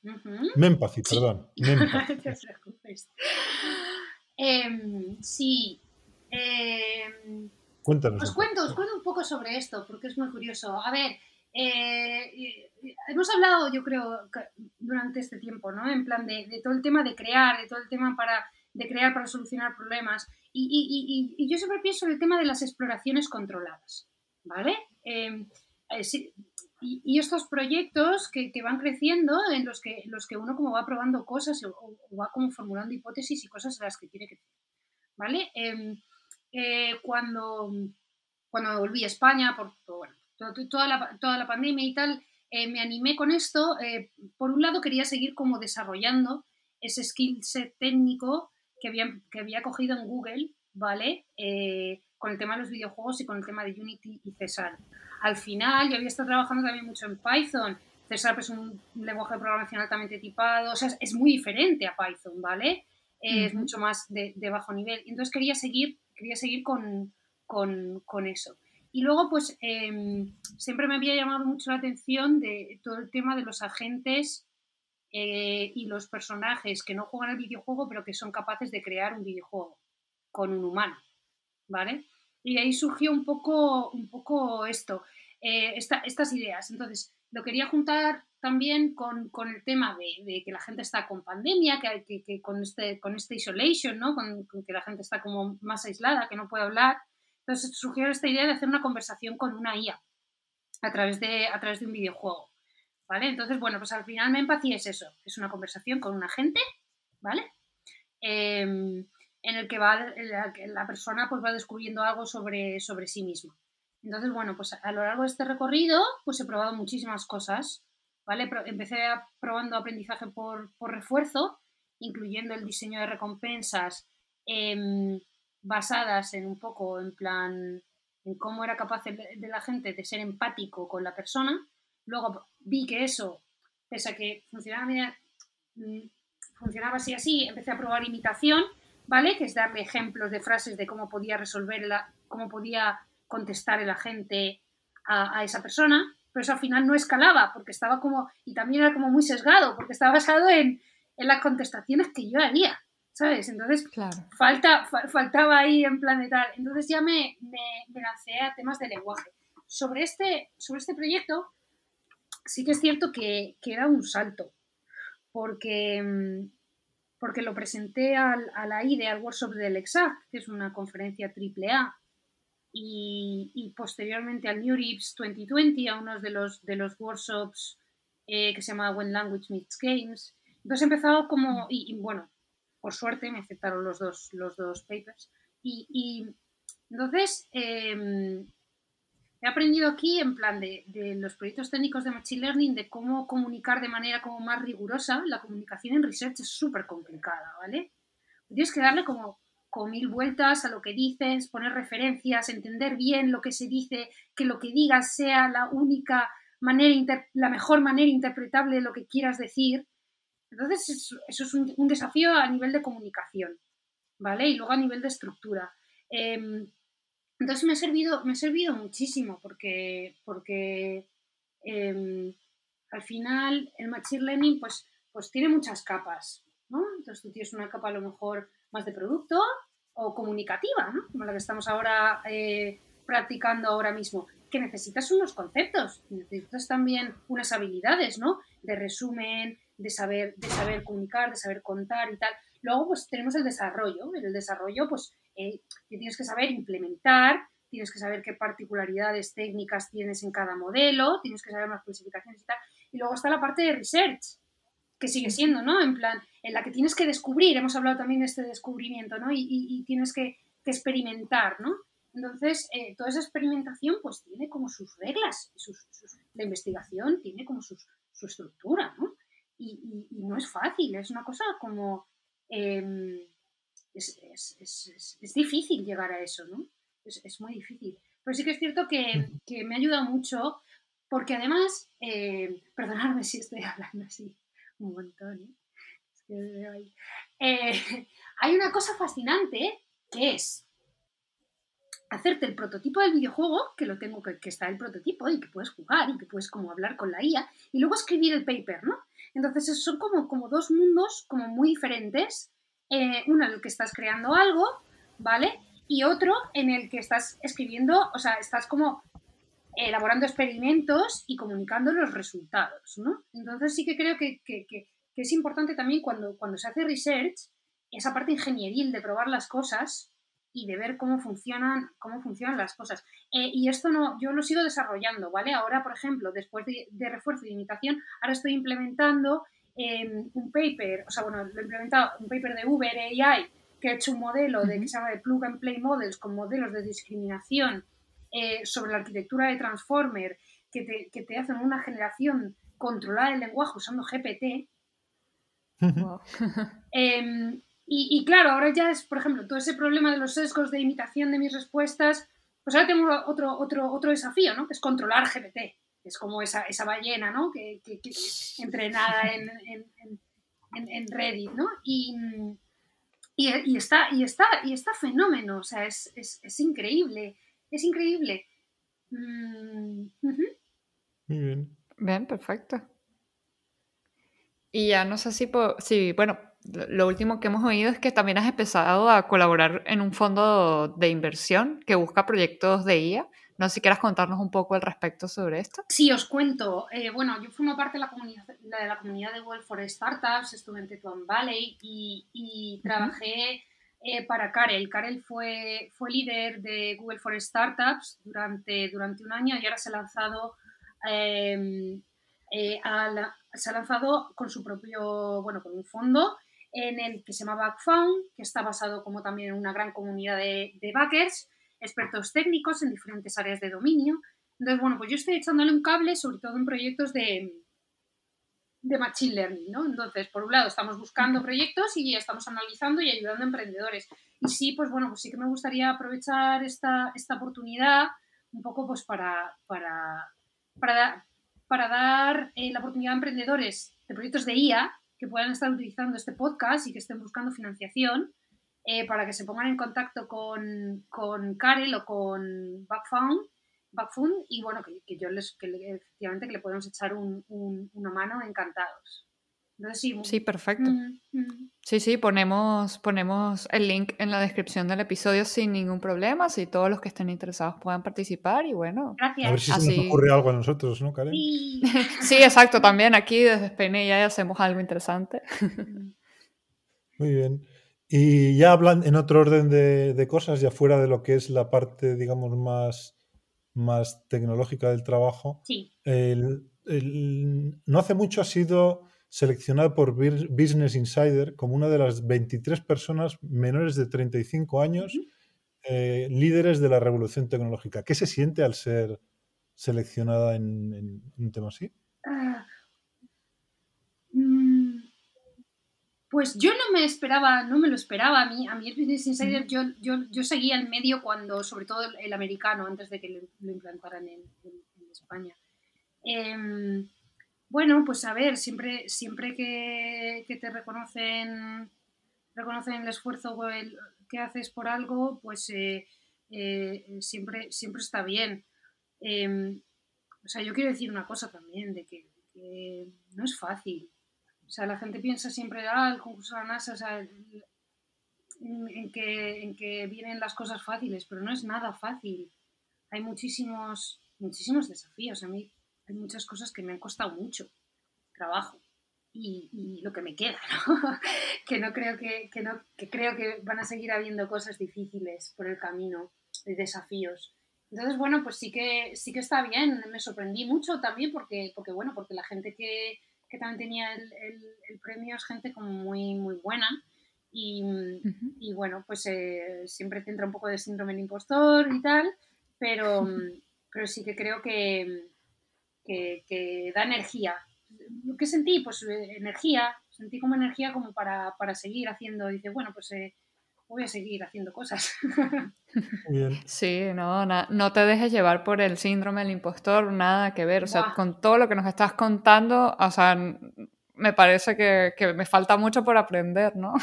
Mempathy. Mempathy, perdón. Mempathy. Em, sí, eh, Cuéntanos. Os cuento, os cuento un poco sobre esto, porque es muy curioso. A ver, eh, hemos hablado, yo creo, durante este tiempo, ¿no? En plan de, todo el tema de crear, de todo el tema para, de crear para solucionar problemas. Y, yo siempre pienso en el tema de las exploraciones controladas, ¿vale? Eh, y, estos proyectos que, van creciendo, en los que, los que uno como va probando cosas o, va como formulando hipótesis y cosas a las que tiene que ¿vale? Em, eh, cuando, cuando volví a España, por toda, la, toda la pandemia y tal, eh, me animé con esto. Eh, por un lado quería seguir como desarrollando ese skill set técnico que había, que había cogido en Google, ¿vale? con el tema de los videojuegos y con el tema de Unity y César al final yo había estado trabajando también mucho en Python. César es un lenguaje de programación altamente tipado, o sea, es, muy diferente a Python, ¿vale? Es mucho más de, bajo nivel. Entonces quería seguir, quería seguir con, eso. Y luego, pues, em, siempre me había llamado mucho la atención de todo el tema de los agentes eh, y los personajes que no juegan al videojuego, pero que son capaces de crear un videojuego con un humano, ¿vale? Y ahí surgió un poco, un poco esto, eh, estas ideas. Entonces, lo quería juntar también con, el tema de, que la gente está con pandemia, que, que, con, este, con este isolation, ¿no? Con, que la gente está como más aislada, que no puede hablar. Entonces surgió esta idea de hacer una conversación con una IA a través de, a través de un videojuego. ¿Vale? Entonces, bueno, pues al final me empatía es eso, es una conversación con un agente, ¿vale? Em, en el que va la, persona pues va descubriendo algo sobre, sobre sí mismo. Entonces, bueno, pues a lo largo de este recorrido, pues he probado muchísimas cosas, ¿vale? Empecé probando aprendizaje por, refuerzo, incluyendo el diseño de recompensas em, basadas en un poco, en plan, en cómo era capaz de, la gente de ser empático con la persona. Luego vi que eso, pese a que funcionaba, mm, funcionaba así así, empecé a probar imitación ¿vale? Que es darle ejemplos de frases de cómo podía resolverla, cómo podía contestar el agente a, esa persona, pero eso al final no escalaba porque estaba como, y también era como muy sesgado, porque estaba basado en, las contestaciones que yo haría, ¿sabes? Entonces, falta, faltaba ahí en planetal. Entonces ya me, me, lancé a temas de lenguaje. Sobre este, sobre este proyecto, sí que es cierto que, que era un salto, porque mm, porque lo presenté al, a la IDE, al workshop del EXAC, que es una conferencia AAA, y, y posteriormente al New Rips 2020, a uno de los, workshops eh, que se llama When Language Meets Games. Entonces he empezado como, y, bueno, por suerte me aceptaron los dos, papers. Y, y entonces em, he aprendido aquí en plan de, los proyectos técnicos de Machine Learning, de cómo comunicar de manera como más rigurosa. La comunicación en research es súper complicada, ¿vale? Tienes que darle como, mil vueltas a lo que dices, poner referencias, entender bien lo que se dice, que lo que digas sea la única manera, la mejor manera interpretable de lo que quieras decir. Entonces, eso, es un, desafío a nivel de comunicación, ¿vale? Y luego a nivel de estructura. Em, entonces me ha servido, me ha servido muchísimo porque, porque em, al final el Machine Learning pues, pues tiene muchas capas, ¿no? Entonces tú tienes una capa a lo mejor más de producto o comunicativa, ¿no? Como la que estamos ahora eh, practicando ahora mismo, que necesitas unos conceptos, necesitas también unas habilidades, ¿no? De resumen, de saber, de saber comunicar, de saber contar y tal. Luego, pues tenemos el desarrollo. El desarrollo, pues eh, tienes que saber implementar, tienes que saber qué particularidades técnicas tienes en cada modelo, tienes que saber las clasificaciones y tal. Y luego está la parte de research, que sigue siendo, ¿no? En plan, en la que tienes que descubrir, hemos hablado también de este descubrimiento, ¿no? Y, tienes que, experimentar, ¿no? Entonces, eh, toda esa experimentación pues tiene como sus reglas, la investigación tiene como su estructura, ¿no? Y, y, no es fácil, es una cosa como Em, es, difícil llegar a eso, ¿no? Es, muy difícil. Pero sí que es cierto que, me ha ayudado mucho porque además, eh, perdonadme si estoy hablando así un montón, ¿eh? Eh, hay una cosa fascinante que es hacerte el prototipo del videojuego, que lo tengo que, que, está el prototipo y que puedes jugar y que puedes como hablar con la IA, y luego escribir el paper, ¿no? Entonces son como, como dos mundos como muy diferentes. Eh, uno en el que estás creando algo, ¿vale? Y otro en el que estás escribiendo, o sea, estás como elaborando experimentos y comunicando los resultados, ¿no? Entonces sí que creo que, es importante también cuando, se hace research, esa parte ingenieril de probar las cosas, y de ver cómo funcionan, cómo funcionan las cosas. Eh, y esto no, yo lo sigo desarrollando, ¿vale? Ahora, por ejemplo, después de, refuerzo y imitación, ahora estoy implementando un paper, o sea, bueno, lo he implementado, un paper de Uber AI, que ha hecho un modelo de, que se llama de Plug and Play Models con modelos de discriminación eh, sobre la arquitectura de Transformer, que te, que te hacen una generación controlada del lenguaje usando GPT. Em, y, claro, ahora ya es, por ejemplo, todo ese problema de los sesgos de imitación de mis respuestas, pues ahora tengo otro, otro, otro desafío, ¿no? Que es controlar GPT. Es como esa, esa ballena, ¿no? Que, que, entrenada en, en, en, Reddit, ¿no? Y, y, está, y, está, y está fenómeno, o sea, es, es, es increíble, es increíble. Mm, Muy bien. Bien, perfecto. Y ya no sé si, si, bueno, lo último que hemos oído es que también has empezado a colaborar en un fondo de inversión que busca proyectos de IA. No sé si quieras contarnos un poco al respecto sobre esto. Sí, os cuento. Eh, bueno, yo formo parte de la comunidad de, la comunidad de Google for Startups, estuve en Tetuan Valley y, trabajé eh, para Karel. Karel fue, fue líder de Google for Startups durante, durante un año y ahora se ha lanzado em, eh, se ha lanzado con su propio, bueno, con un fondo en el que se llama Backfound, que está basado como también en una gran comunidad de, de backers, expertos técnicos en diferentes áreas de dominio. Entonces, bueno, pues yo estoy echándole un cable, sobre todo en proyectos de, de Machine Learning, ¿no? Entonces, por un lado, estamos buscando proyectos y estamos analizando y ayudando a emprendedores. Y sí, pues bueno, pues sí que me gustaría aprovechar esta, esta oportunidad un poco pues para, para, para, para dar eh, la oportunidad a emprendedores de proyectos de IA que puedan estar utilizando este podcast y que estén buscando financiación eh, para que se pongan en contacto con, con Karel o con Backfound, Backfund y bueno, que, yo les, que efectivamente que le podemos echar un, una mano encantados sí, perfecto. Sí, sí, ponemos, ponemos el link en la descripción del episodio sin ningún problema, si todos los que estén interesados puedan participar y bueno. Gracias. A ver si se nos ocurre algo a nosotros, ¿no, Karen? Sí, sí exacto, también aquí desde Spain ya hacemos algo interesante. Muy bien. Y ya hablan en otro orden de, cosas, ya fuera de lo que es la parte, digamos, más, más tecnológica del trabajo. Sí. no hace mucho ha sido seleccionada por Business Insider como una de las 23 personas menores de 35 años eh, líderes de la revolución tecnológica. ¿Qué se siente al ser seleccionada en, un tema así? Ah, pues yo no me esperaba, no me lo esperaba. A mí, a mí el Business Insider, yo, yo, seguía el medio cuando, sobre todo el, americano, antes de que lo, implantaran en, España. Em, bueno, pues a ver, siempre, siempre que, te reconocen, reconocen el esfuerzo que haces por algo, pues eh, eh, siempre, siempre está bien. Em, o sea, yo quiero decir una cosa también, de que, no es fácil. O sea, la gente piensa siempre, ah, el concurso de la NASA, o sea, en, que, en que vienen las cosas fáciles, pero no es nada fácil. Hay muchísimos, muchísimos desafíos. A mí hay muchas cosas que me han costado mucho trabajo y, lo que me queda, que no creo que, no, que creo que van a seguir habiendo cosas difíciles por el camino, de desafíos. Entonces, bueno, pues sí que, sí que está bien. Me sorprendí mucho también porque, porque bueno, porque la gente que, que también tenía el, el, premio es gente como muy, muy buena. Y, y bueno, pues eh, siempre te entra un poco de síndrome del impostor y tal, pero, pero sí que creo que, que, da energía. ¿Qué sentí? Pues eh, energía, sentí como energía como para, seguir haciendo. Dice, bueno, pues eh, voy a seguir haciendo cosas. Sí, no, no te dejes llevar por el síndrome del impostor, nada que ver. O sea, con todo lo que nos estás contando, o sea, me parece que, me falta mucho por aprender, ¿no?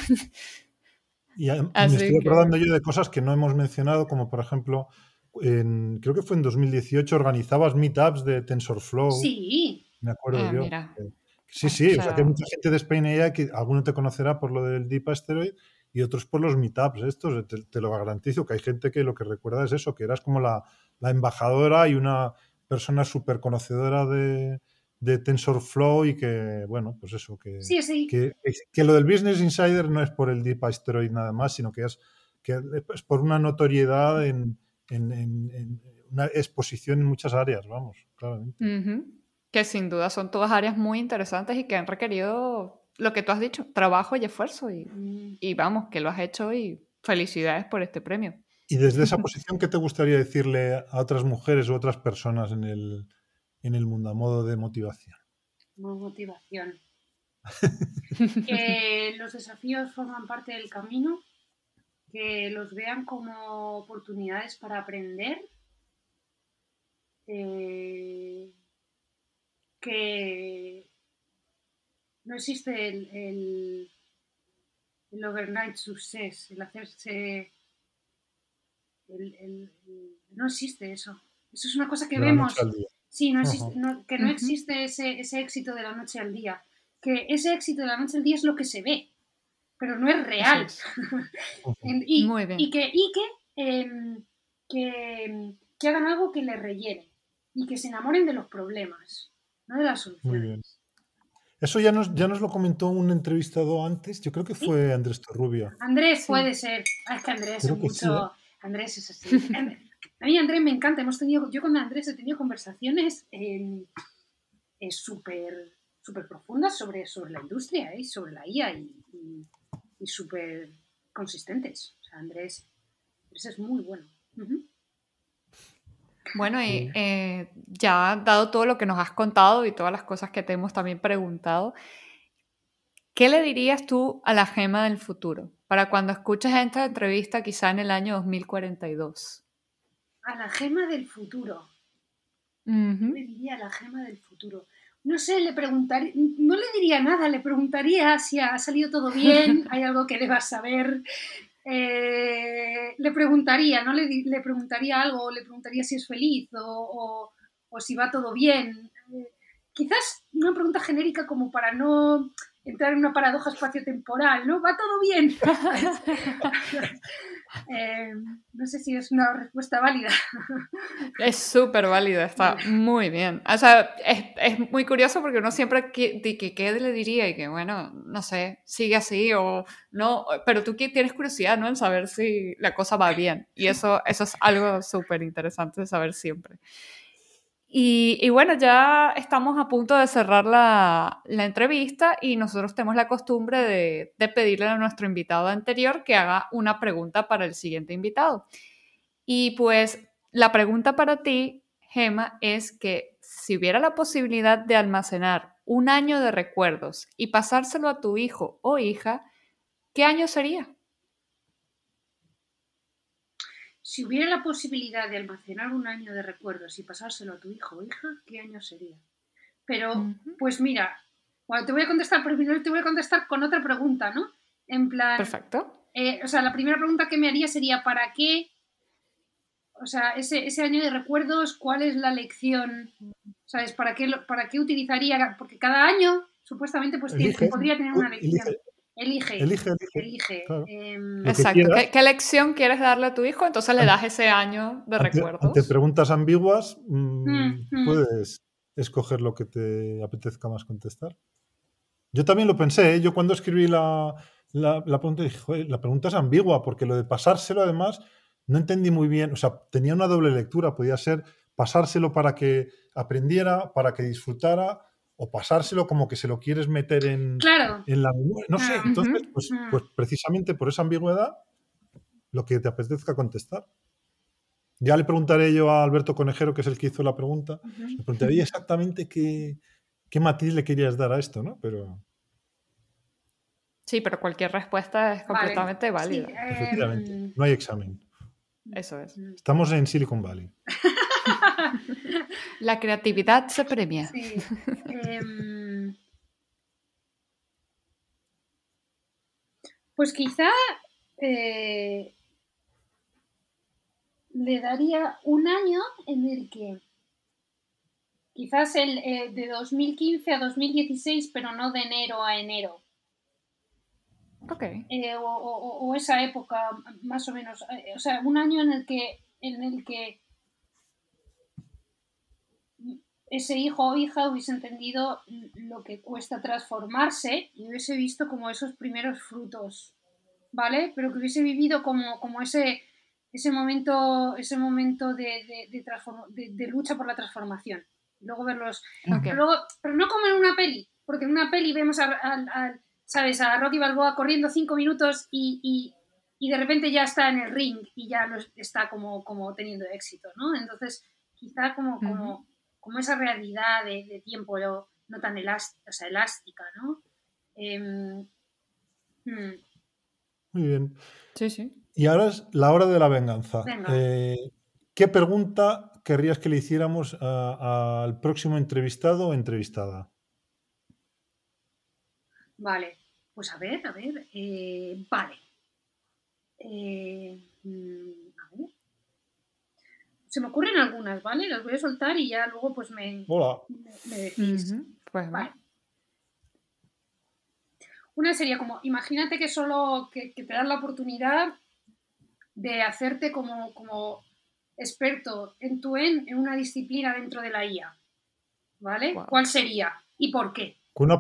Y me estoy acordando yo de cosas que no hemos mencionado, como por ejemplo creo que fue en 2018, organizabas meetups de TensorFlow. Sí. Me acuerdo ah, yo. Sí, sí, o sea, que hay mucha gente de Spain AI que alguno te conocerá por lo del Deep Asteroid y otros por los meetups estos. Te, lo garantizo que hay gente que lo que recuerda es eso, que eras como la, embajadora y una persona súper conocedora de, de TensorFlow y que, bueno, pues eso, que, sí, sí. Que, que, lo del Business Insider no es por el Deep Asteroid nada más, sino que has que es por una notoriedad en, una exposición en muchas áreas, vamos, claramente. Que sin duda son todas áreas muy interesantes y que han requerido lo que tú has dicho, trabajo y esfuerzo. Y, y vamos, que lo has hecho y felicidades por este premio. Y desde esa posición, ¿qué te gustaría decirle a otras mujeres u otras personas en el, en el mundo a modo de motivación? Motivación. que los desafíos forman parte del camino, que los vean como oportunidades para aprender, eh, que no existe el, el, overnight success, el hacerse... no existe eso. Eso es una cosa que vemos. Sí, no existe, que no existe ese, ese, éxito de la noche al día. Que ese éxito de la noche al día es lo que se ve, pero no es real. y, Muy bien. y, que, y em, que, que, hagan algo que les rellene y que se enamoren de los problemas, no de las soluciones. Muy bien. Eso ya nos, ya nos lo comentó un entrevistado antes, yo creo que fue Andrés Torrubio. Andrés puede ser. Ah, es que Andrés es mucho. ¿eh? Andrés es así. A mí Andrés me encanta, hemos tenido, yo con Andrés he tenido conversaciones eh, súper super profundas sobre, sobre la industria, ¿eh? sobre la IA y, y, súper consistentes. O sea, Andrés, es muy bueno. Bueno, y eh, ya dado todo lo que nos has contado y todas las cosas que te hemos también preguntado, ¿qué le dirías tú a la gema del futuro para cuando escuches esta entrevista quizá en el año 2042? a la gema del futuro. me diría la gema del futuro? No sé, le preguntaría, no le diría nada, le preguntaría si ha salido todo bien, hay algo que debas saber. Eh, le preguntaría, ¿no? Le, le, preguntaría algo, le preguntaría si es feliz o, si va todo bien. Eh, quizás una pregunta genérica como para no entrar en una paradoja espaciotemporal, ¿no? Va todo bien. Eh, no sé si es una respuesta válida. es súper válida, está muy bien. O sea, es, muy curioso porque uno siempre que, que, qué le diría y que, bueno, no sé, sigue así o no, pero tú tienes curiosidad, ¿no? En saber si la cosa va bien. Y eso, eso es algo súper interesante de saber siempre. Y, bueno, ya estamos a punto de cerrar la, entrevista y nosotros tenemos la costumbre de, pedirle a nuestro invitado anterior que haga una pregunta para el siguiente invitado. Y pues la pregunta para ti, Gema, es que si hubiera la posibilidad de almacenar un año de recuerdos y pasárselo a tu hijo o hija, ¿qué año sería? Si hubiera la posibilidad de almacenar un año de recuerdos y pasárselo a tu hijo o hija, ¿qué año sería? Pero, pues mira, bueno, te voy a contestar, primero te voy a contestar con otra pregunta, ¿no? En plan. Perfecto. Eh, o sea, la primera pregunta que me haría sería: ¿para qué? O sea, ese, ese año de recuerdos, ¿cuál es la lección? ¿Sabes? ¿Para qué, para qué utilizaría? Porque cada año, supuestamente, pues podría tener una lección. Elige. Elige, elige. Em, Exacto. ¿Qué, lección quieres darle a tu hijo? Entonces le das ese año de recuerdos. Te preguntas ambiguas, mm, mm, mm. puedes escoger lo que te apetezca más contestar. Yo también lo pensé, ¿eh? yo cuando escribí la, la, pregunta dije, la pregunta es ambigua, porque lo de pasárselo además no entendí muy bien, o sea, tenía una doble lectura, podía ser pasárselo para que aprendiera, para que disfrutara, o pasárselo como que se lo quieres meter en, en la memoria. No sé, ah, entonces, pues, pues, precisamente por esa ambigüedad, lo que te apetezca contestar. Ya le preguntaré yo a Alberto Conejero, que es el que hizo la pregunta, le preguntaría exactamente qué, qué matiz le querías dar a esto, ¿no? Pero... Sí, pero cualquier respuesta es completamente válida. Efectivamente, em, no hay examen. Eso es. Estamos en Silicon Valley. La creatividad se premia. Em, pues quizá eh, le daría un año en el que quizás el eh, de 2015 a 2016, pero no de enero a enero. Okay. Eh, o, esa época, más o menos. o sea, un año en el que, en el que ese hijo o hija hubiese entendido lo que cuesta transformarse y hubiese visto como esos primeros frutos ¿vale? Pero que hubiese vivido como, como ese, ese momento, ese momento de, de, lucha por la transformación. Luego verlos. Pero, luego, pero no como en una peli, porque en una peli vemos a, ¿sabes? a Rocky Balboa corriendo cinco minutos y, de repente ya está en el ring y ya está como, como teniendo éxito, ¿no? Entonces, quizá como, como, como esa realidad de, tiempo no tan elástica, ¿no? Em, hmm. Muy bien. Sí, sí. Y ahora es la hora de la venganza. Eh, ¿Qué pregunta querrías que le hiciéramos al próximo entrevistado o entrevistada? Vale, pues a ver, a ver. Eh, vale. Eh, mm, ver. Se me ocurren algunas, ¿vale? Las voy a soltar y ya luego pues me, Hola. me, decís. Pues vale. Una sería como, imagínate que solo que, te dan la oportunidad de hacerte como, como experto en tu en, en una disciplina dentro de la IA. ¿Vale? ¿Cuál sería? ¿Y por qué? Con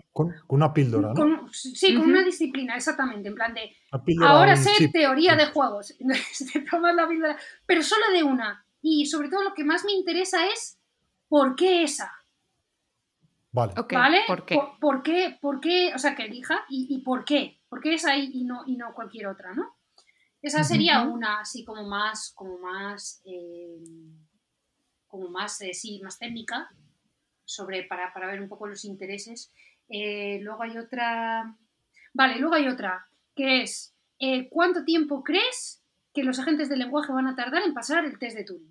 una, píldora, ¿no? sí, con una disciplina, exactamente. En plan de. Ahora sé teoría de juegos. te tomas la píldora. Pero solo de una. Y sobre todo lo que más me interesa es por qué esa. Vale. ¿Por qué? Por, qué? ¿Por qué? O sea, que elija y, por qué. ¿Por qué esa y no, y no cualquier otra, no? Esa sería una así como más, como más, eh, como más, eh, sí, más técnica sobre, para, para, ver un poco los intereses. Eh, luego hay otra, vale, luego hay otra, que es, ¿cuánto tiempo crees que los agentes de lenguaje van a tardar en pasar el test de Turing?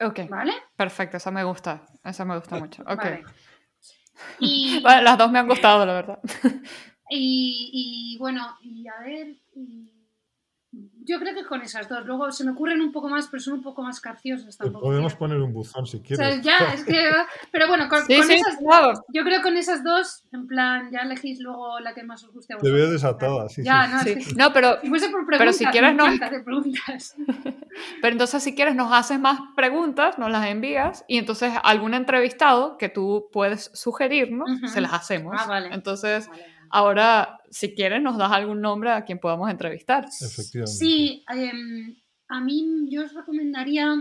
Ok. ¿Vale? Perfecto, esa me gusta. Esa me gusta mucho. Ok. Vale. Y, las dos me han gustado, la verdad. Y, y bueno, y a ver. Yo creo que con esas dos. Luego se me ocurren un poco más, pero son un poco más capciosas tampoco. Podemos poner un buzón si quieres. ya, es que. Pero bueno, con, esas. Claro. Yo creo que con esas dos, en plan, ya elegís luego la que más os guste a vosotros. Te veo desatada, sí. Ya, sí. no, es que, no, pero. Si fuese por preguntas, pero si quieres, no. preguntas. pero entonces, si quieres, nos haces más preguntas, nos las envías y entonces algún entrevistado que tú puedes sugerirnos, se las hacemos. Ah, vale. Entonces. Ahora, si quieres, nos das algún nombre a quien podamos entrevistar. Efectivamente. Sí, em, a mí yo os recomendaría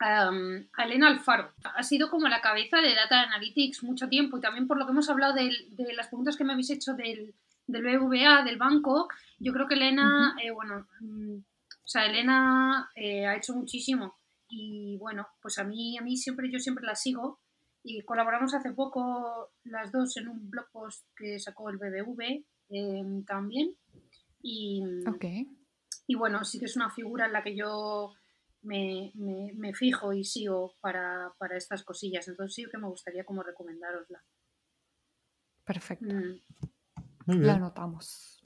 em, a Elena Alfaro. Ha sido como la cabeza de Data Analytics mucho tiempo y también por lo que hemos hablado de, las preguntas que me habéis hecho del, del BVA, del banco, yo creo que Elena, eh, bueno, mm, o sea, Elena eh, ha hecho muchísimo y bueno, pues a mí, a mí siempre, yo siempre la sigo y colaboramos hace poco las dos en un blog post que sacó el BBV em, también. Y, y bueno, sí que es una figura en la que yo me, fijo y sigo para, estas cosillas. Entonces sí que me gustaría como recomendarosla. Perfecto. Mm. Muy bien. La anotamos.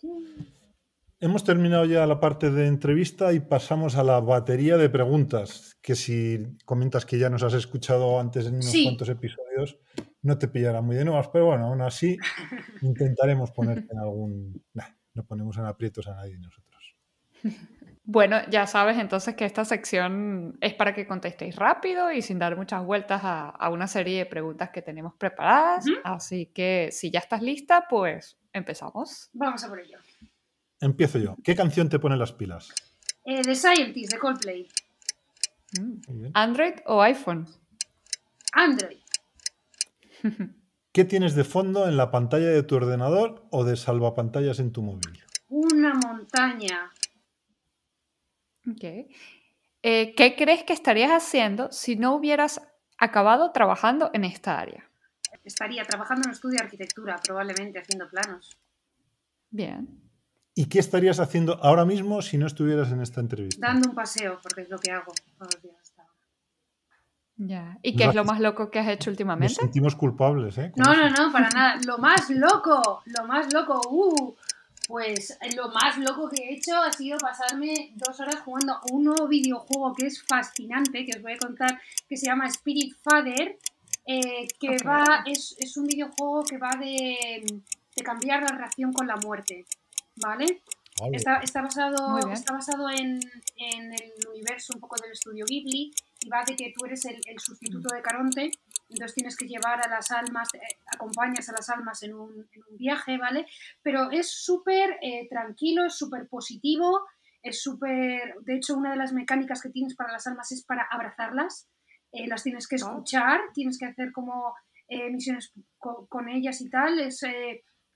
Hemos terminado ya la parte de entrevista y pasamos a la batería de preguntas, que si comentas que ya nos has escuchado antes en unos cuantos episodios, no te pillará muy de nuevas, pero bueno, aún así intentaremos ponerte en algún... no ponemos en aprietos a nadie nosotros. Bueno, ya sabes entonces que esta sección es para que contestéis rápido y sin dar muchas vueltas a, una serie de preguntas que tenemos preparadas. Así que si ya estás lista, pues empezamos. Vamos a por ello. Empiezo yo. ¿Qué canción te pone las pilas? Eh, The Scientist, de Coldplay. Mm. ¿Android o iPhone? Android. ¿Qué tienes de fondo en la pantalla de tu ordenador o de salvapantallas en tu móvil? Una montaña. Ok. Eh, ¿Qué crees que estarías haciendo si no hubieras acabado trabajando en esta área? Estaría trabajando en un estudio de arquitectura, probablemente haciendo planos. Bien. ¿Y qué estarías haciendo ahora mismo si no estuvieras en esta entrevista? Dando un paseo, porque es lo que hago todos los días. Ya. ¿Y qué es lo más loco que has hecho últimamente? Nos sentimos culpables, ¿eh? No, no, no, para nada. Lo más loco, lo más loco, uh, pues lo más loco que he hecho ha sido pasarme dos horas jugando un nuevo videojuego que es fascinante, que os voy a contar, que se llama Spirit Father, eh, que va, es, es, un videojuego que va de, de cambiar la relación con la muerte. ¿Vale? Está, está, basado, está basado en, en, el universo un poco del estudio Ghibli y va de que tú eres el, el sustituto de Caronte entonces tienes que llevar a las almas, eh, acompañas a las almas en un, viaje, ¿vale? Pero es súper eh, tranquilo, es súper positivo, es súper... De hecho, una de las mecánicas que tienes para las almas es para abrazarlas, eh, las tienes que escuchar, tienes que hacer como misiones con, ellas y tal, es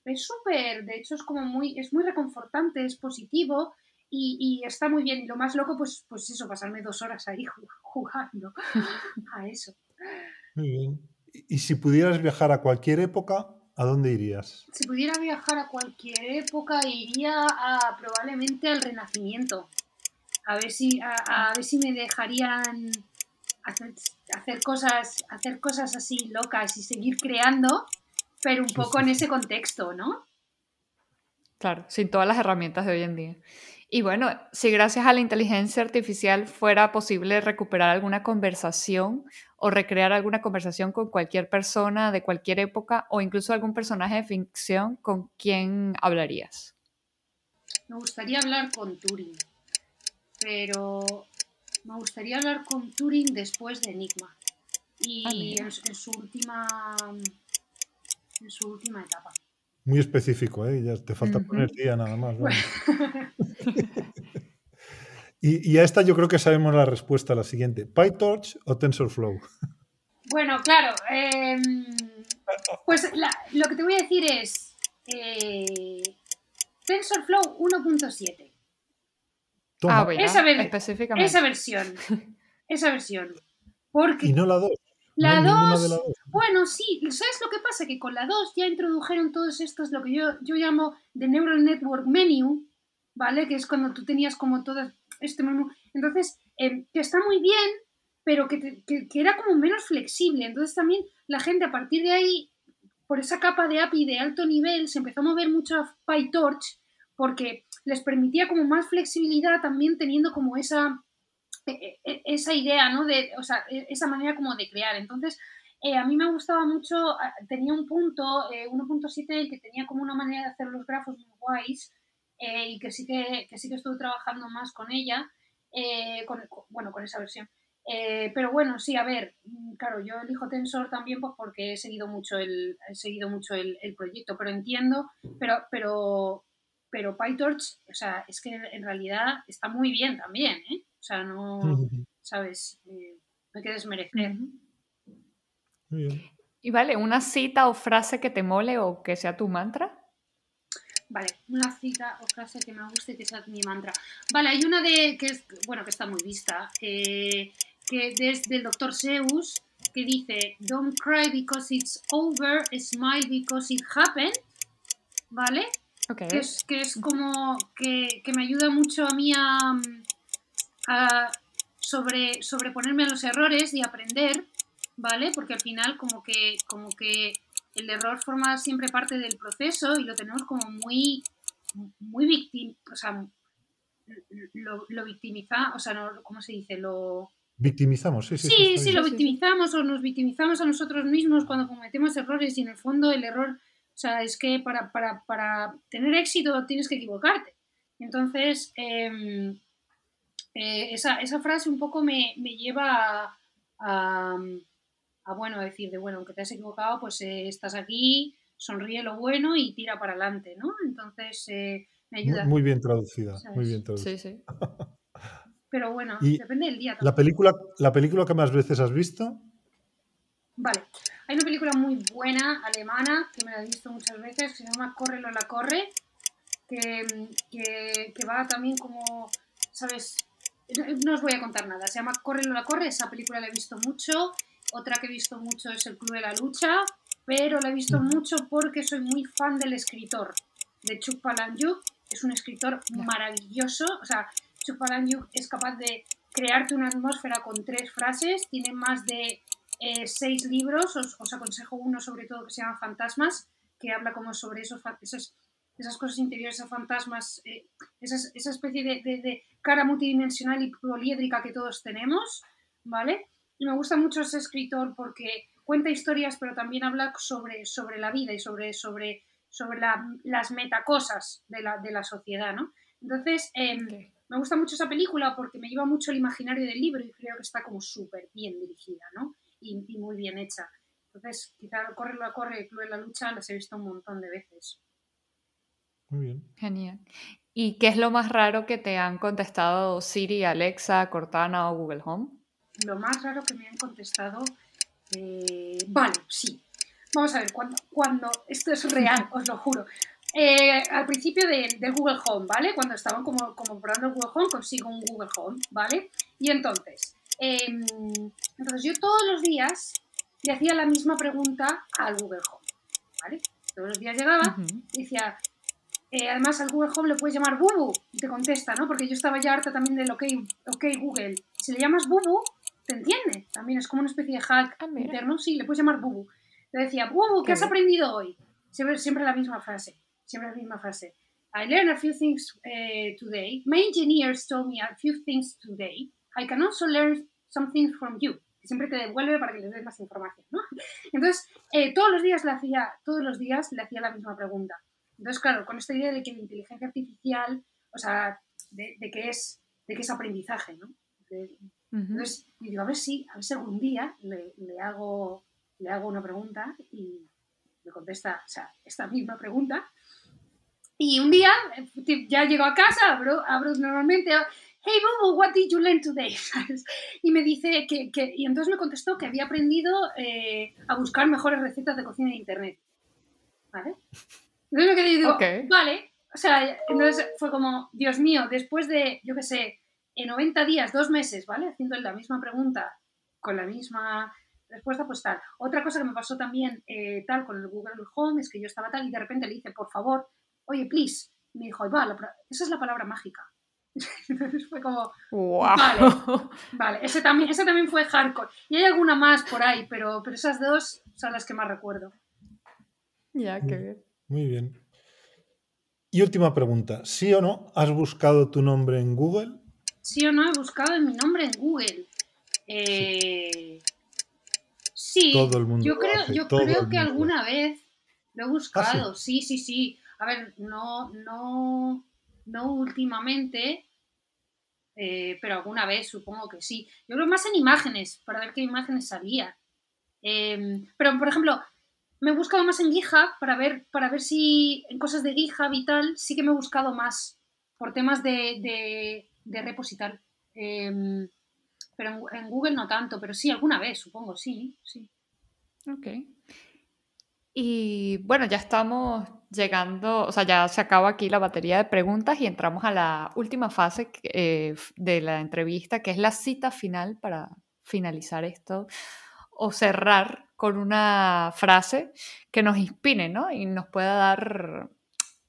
es súper, de hecho es como muy, es muy reconfortante, es positivo y, está muy bien. Y lo más loco, pues, pues eso, pasarme dos horas ahí jugando a eso. Muy bien. Y si pudieras viajar a cualquier época, ¿a dónde irías? Si pudiera viajar a cualquier época, iría a, probablemente al Renacimiento. A ver si, a, ver si me dejarían hacer, hacer, cosas, hacer cosas así locas y seguir creando, pero un poco en ese contexto, ¿no? Claro, sin todas las herramientas de hoy en día. Y bueno, si gracias a la inteligencia artificial fuera posible recuperar alguna conversación o recrear alguna conversación con cualquier persona de cualquier época o incluso algún personaje de ficción, ¿con quién hablarías? Me gustaría hablar con Turing, pero me gustaría hablar con Turing después de Enigma y ah, en, su última en su última etapa. Muy específico, ¿eh? Ya te falta poner día nada más. y, a esta yo creo que sabemos la respuesta la siguiente. ¿PyTorch o TensorFlow? Bueno, claro. Em, pues lo que te voy a decir es eh, TensorFlow 1.7. Ah, esa, esa versión. Esa versión. Porque, y no la 2. La 2, bueno, sí, ¿sabes lo que pasa? Que con la 2 ya introdujeron todos estos, lo que yo, yo llamo The Neural Network Menu, ¿vale? Que es cuando tú tenías como todo este menú. Entonces, eh, que está muy bien, pero que, que, era como menos flexible. Entonces también la gente a partir de ahí, por esa capa de API de alto nivel, se empezó a mover mucho a PyTorch porque les permitía como más flexibilidad también teniendo como esa esa idea, ¿no? De, o sea, esa manera como de crear. Entonces, eh, a mí me gustaba mucho, ah, tenía un punto, 1.7, eh, que tenía como una manera de hacer los grafos muy guays eh, y que sí que, que, sí que estuve trabajando más con ella, con, bueno, con esa versión. pero bueno, sí, a ver, mm, claro, yo elijo Tensor también pues porque he seguido mucho el, he seguido mucho el, el proyecto, pero entiendo, pero, pero, pero PyTorch, o sea, es que en realidad está muy bien también, ¿eh? O sea, no, ¿sabes? Eh, no hay que desmerecer. Y vale, ¿una cita o frase que te mole o que sea tu mantra? Vale, una cita o frase que me guste que sea mi mantra. Vale, hay una de que es, bueno, que está muy vista, eh, que desde el doctor Seuss, que dice, Don't cry because it's over, smile because it happened, ¿vale? Okay. Que, es, que es como que, que, me ayuda mucho a mí a, a sobre, sobreponerme a los errores y aprender, ¿vale? Porque al final como que, como que el error forma siempre parte del proceso y lo tenemos como muy, muy victim, o sea, lo, lo victimiza, o sea, no, ¿cómo se dice? Lo... Victimizamos, sí, sí. Sí, sí, lo victimizamos o nos victimizamos a nosotros mismos cuando cometemos errores y en el fondo el error, o sea, es que para, para, para tener éxito tienes que equivocarte. Entonces, eh, eh, esa, esa, frase un poco me, me lleva a, a, bueno, decir de, bueno, aunque te has equivocado, pues eh, estás aquí, sonríe lo bueno y tira para adelante, ¿no? Entonces, eh, me ayuda. Muy, bien traducida, muy bien traducida. Sí, sí. Pero bueno, depende del día. La película, ¿La película que más veces has visto? Vale, hay una película muy buena, alemana, que me la he visto muchas veces, que se llama Córrelo la corre, que, que, que va también como, ¿sabes? No os voy a contar nada. Se llama Corre la corre, esa película la he visto mucho. Otra que he visto mucho es El Club de la Lucha, pero la he visto mucho porque soy muy fan del escritor, de Chuck Palahniuk. Es un escritor maravilloso. O sea, Chuck Palahniuk es capaz de crearte una atmósfera con tres frases. Tiene más de eh, seis libros. Os, aconsejo uno sobre todo que se llama Fantasmas, que habla como sobre esos, esos esas cosas interiores, esos fantasmas, eh, esa especie de, cara multidimensional y poliédrica que todos tenemos, ¿vale? Y me gusta mucho ese escritor porque cuenta historias, pero también habla sobre, sobre la vida y sobre, sobre, sobre las metacosas de la, de la sociedad, ¿no? Entonces, em, me gusta mucho esa película porque me lleva mucho el imaginario del libro y creo que está como súper bien dirigida, ¿no? Y, y, muy bien hecha. Entonces, quizá corre la corre y club la lucha las he visto un montón de veces. Muy bien. Genial. ¿Y qué es lo más raro que te han contestado Siri, Alexa, Cortana o Google Home? Lo más raro que me han contestado, eh, vale, sí. Vamos a ver, cuando, cuando esto es real, os lo juro. Eh, al principio del Google Home, ¿vale? Cuando estaban como, como probando el Google Home, consigo un Google Home, ¿vale? Y entonces, em, entonces yo todos los días le hacía la misma pregunta al Google Home, ¿vale? Todos los días llegaba y decía, eh, además al Google Home le puedes llamar Bubu y te contesta, ¿no? Porque yo estaba ya harta también del OK, okay Google. Si le llamas Bubu, te entiende. También es como una especie de hack ah, interno. Sí, le puedes llamar Bubu. Le decía, Bubu, ¿qué, has aprendido hoy? Siempre, siempre la misma frase. Siempre la misma frase. I learned a few things uh, today. My engineers told me a few things today. I can also learn some things from you. Siempre te devuelve para que le des más información, ¿no? Entonces, eh, todos los días le hacía, todos los días le hacía la misma pregunta. Entonces, claro, con esta idea de que la inteligencia artificial, o sea, de, que es, de que es aprendizaje, ¿no? Entonces, digo, a ver si, a ver si algún día le, le, hago, le hago una pregunta y me contesta, o sea, esta misma pregunta y un día ya llego a casa, abro, abro normalmente, hey Bobo, what did you learn today? y me dice que, que, y entonces me contestó que había aprendido eh, a buscar mejores recetas de cocina en internet. ¿Vale? Entonces me quedé y digo, vale, o sea, entonces fue como, Dios mío, después de, yo qué sé, en 90 días, dos meses, ¿vale? Haciendo la misma pregunta con la misma respuesta, pues tal. Otra cosa que me pasó también eh, tal con el Google Home es que yo estaba tal y de repente le dije, por favor, oye, please. Y me dijo, va, esa es la palabra mágica. Entonces fue como, vale, vale, ese también, ese también fue hardcore. Y hay alguna más por ahí, pero, pero esas dos son las que más recuerdo. Ya, qué bien. Muy bien. Y última pregunta, ¿sí o no has buscado tu nombre en Google? Sí o no he buscado mi nombre en Google. Eh, sí, Todo el mundo yo creo, yo creo que alguna vez lo he buscado, ¿Ah, sí, sí, sí a ver, no, no, no últimamente, eh, pero alguna vez supongo que sí. Yo creo más en imágenes, para ver qué imágenes salía. Em, pero, por ejemplo, me he buscado más en GitHub para ver, para ver si en cosas de GitHub y tal, sí que me he buscado más por temas de, de, repositar. Em, pero en, Google no tanto, pero sí, alguna vez, supongo, sí, sí. Ok. Y bueno, ya estamos llegando, o sea, ya se acaba aquí la batería de preguntas y entramos a la última fase eh, de la entrevista, que es la cita final para finalizar esto o cerrar con una frase que nos inspire, ¿no? Y nos pueda dar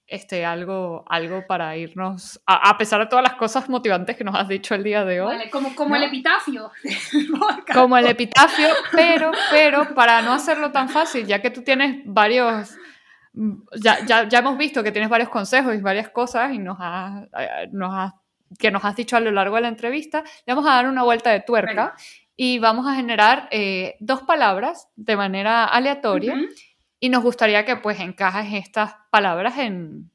este, algo, algo para irnos, a, pesar de todas las cosas motivantes que nos has dicho el día de hoy. Vale, como, como el epitafio. como el epitafio, pero, pero para no hacerlo tan fácil, ya que tú tienes varios, ya, ya, ya hemos visto que tienes varios consejos y varias cosas y nos has, eh, nos que nos has dicho a lo largo de la entrevista, le vamos a dar una vuelta de tuerca. Y vamos a generar eh, dos palabras de manera aleatoria y nos gustaría que pues encajes estas palabras en,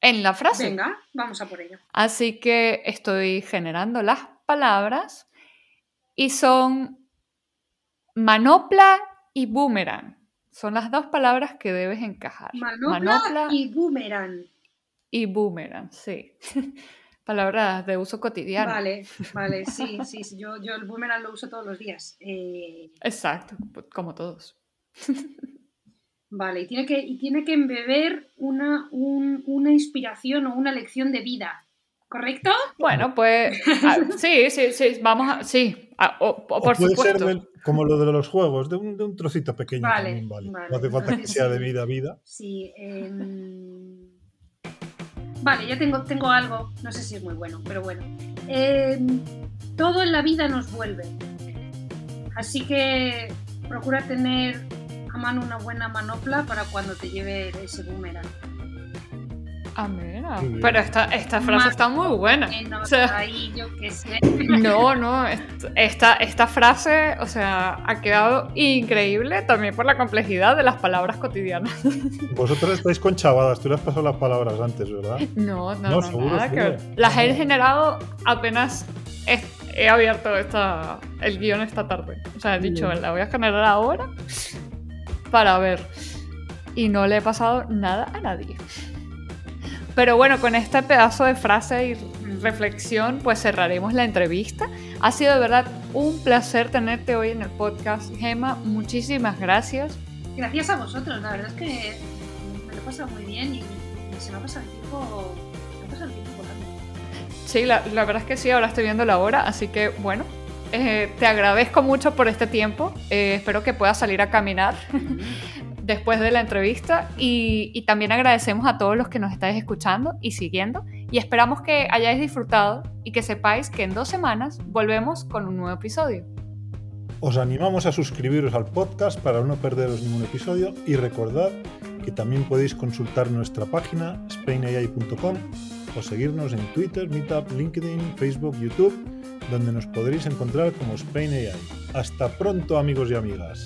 en la frase. Venga, vamos a por ello. Así que estoy generando las palabras y son manopla y boomerang. Son las dos palabras que debes encajar. Manopla, y boomerang. Y boomerang, sí. palabras de uso cotidiano. Vale, vale, sí, sí, Yo, yo el boomerang lo uso todos los días. Eh, Exacto, como todos. Vale, y tiene que, y tiene que embeber una, una inspiración o una lección de vida, ¿correcto? Bueno, pues ah, sí, sí, sí, vamos a, sí, o, por puede supuesto. ser como lo de los juegos, de un, de un trocito pequeño vale, también, vale. No hace falta que sea de vida a vida. Sí, em, vale, ya tengo, tengo algo, no sé si es muy bueno, pero bueno. Em, todo en la vida nos vuelve. Así que procura tener mano una buena manopla para cuando te lleve ese boomerang. Ah, mira. Pero esta, esta frase está muy buena. No, no, esta, esta frase, o sea, ha quedado increíble también por la complejidad de las palabras cotidianas. Vosotros estáis con chavadas, tú le has pasado las palabras antes, ¿verdad? No, no, no, nada Las he generado apenas he abierto esta, el guion esta tarde. O sea, he dicho, la voy a generar ahora para ver. Y no le he pasado nada a nadie. Pero bueno, con este pedazo de frase y reflexión, pues cerraremos la entrevista. Ha sido de verdad un placer tenerte hoy en el podcast, Gema. Muchísimas gracias. Gracias a vosotros, la verdad es que me lo he pasado muy bien y, se me ha pasado el tiempo, se el tiempo volando. Sí, la, la, verdad es que sí, ahora estoy viendo la hora, así que bueno, eh, te agradezco mucho por este tiempo. Eh, espero que puedas salir a caminar después de la entrevista y, también agradecemos a todos los que nos estáis escuchando y siguiendo y esperamos que hayáis disfrutado y que sepáis que en dos semanas volvemos con un nuevo episodio. Os animamos a suscribiros al podcast para no perderos ningún episodio y recordad que también podéis consultar nuestra página spainai.com o seguirnos en Twitter, Meetup, LinkedIn, Facebook, YouTube, donde nos podréis encontrar como Spain AI. Hasta pronto amigos y amigas.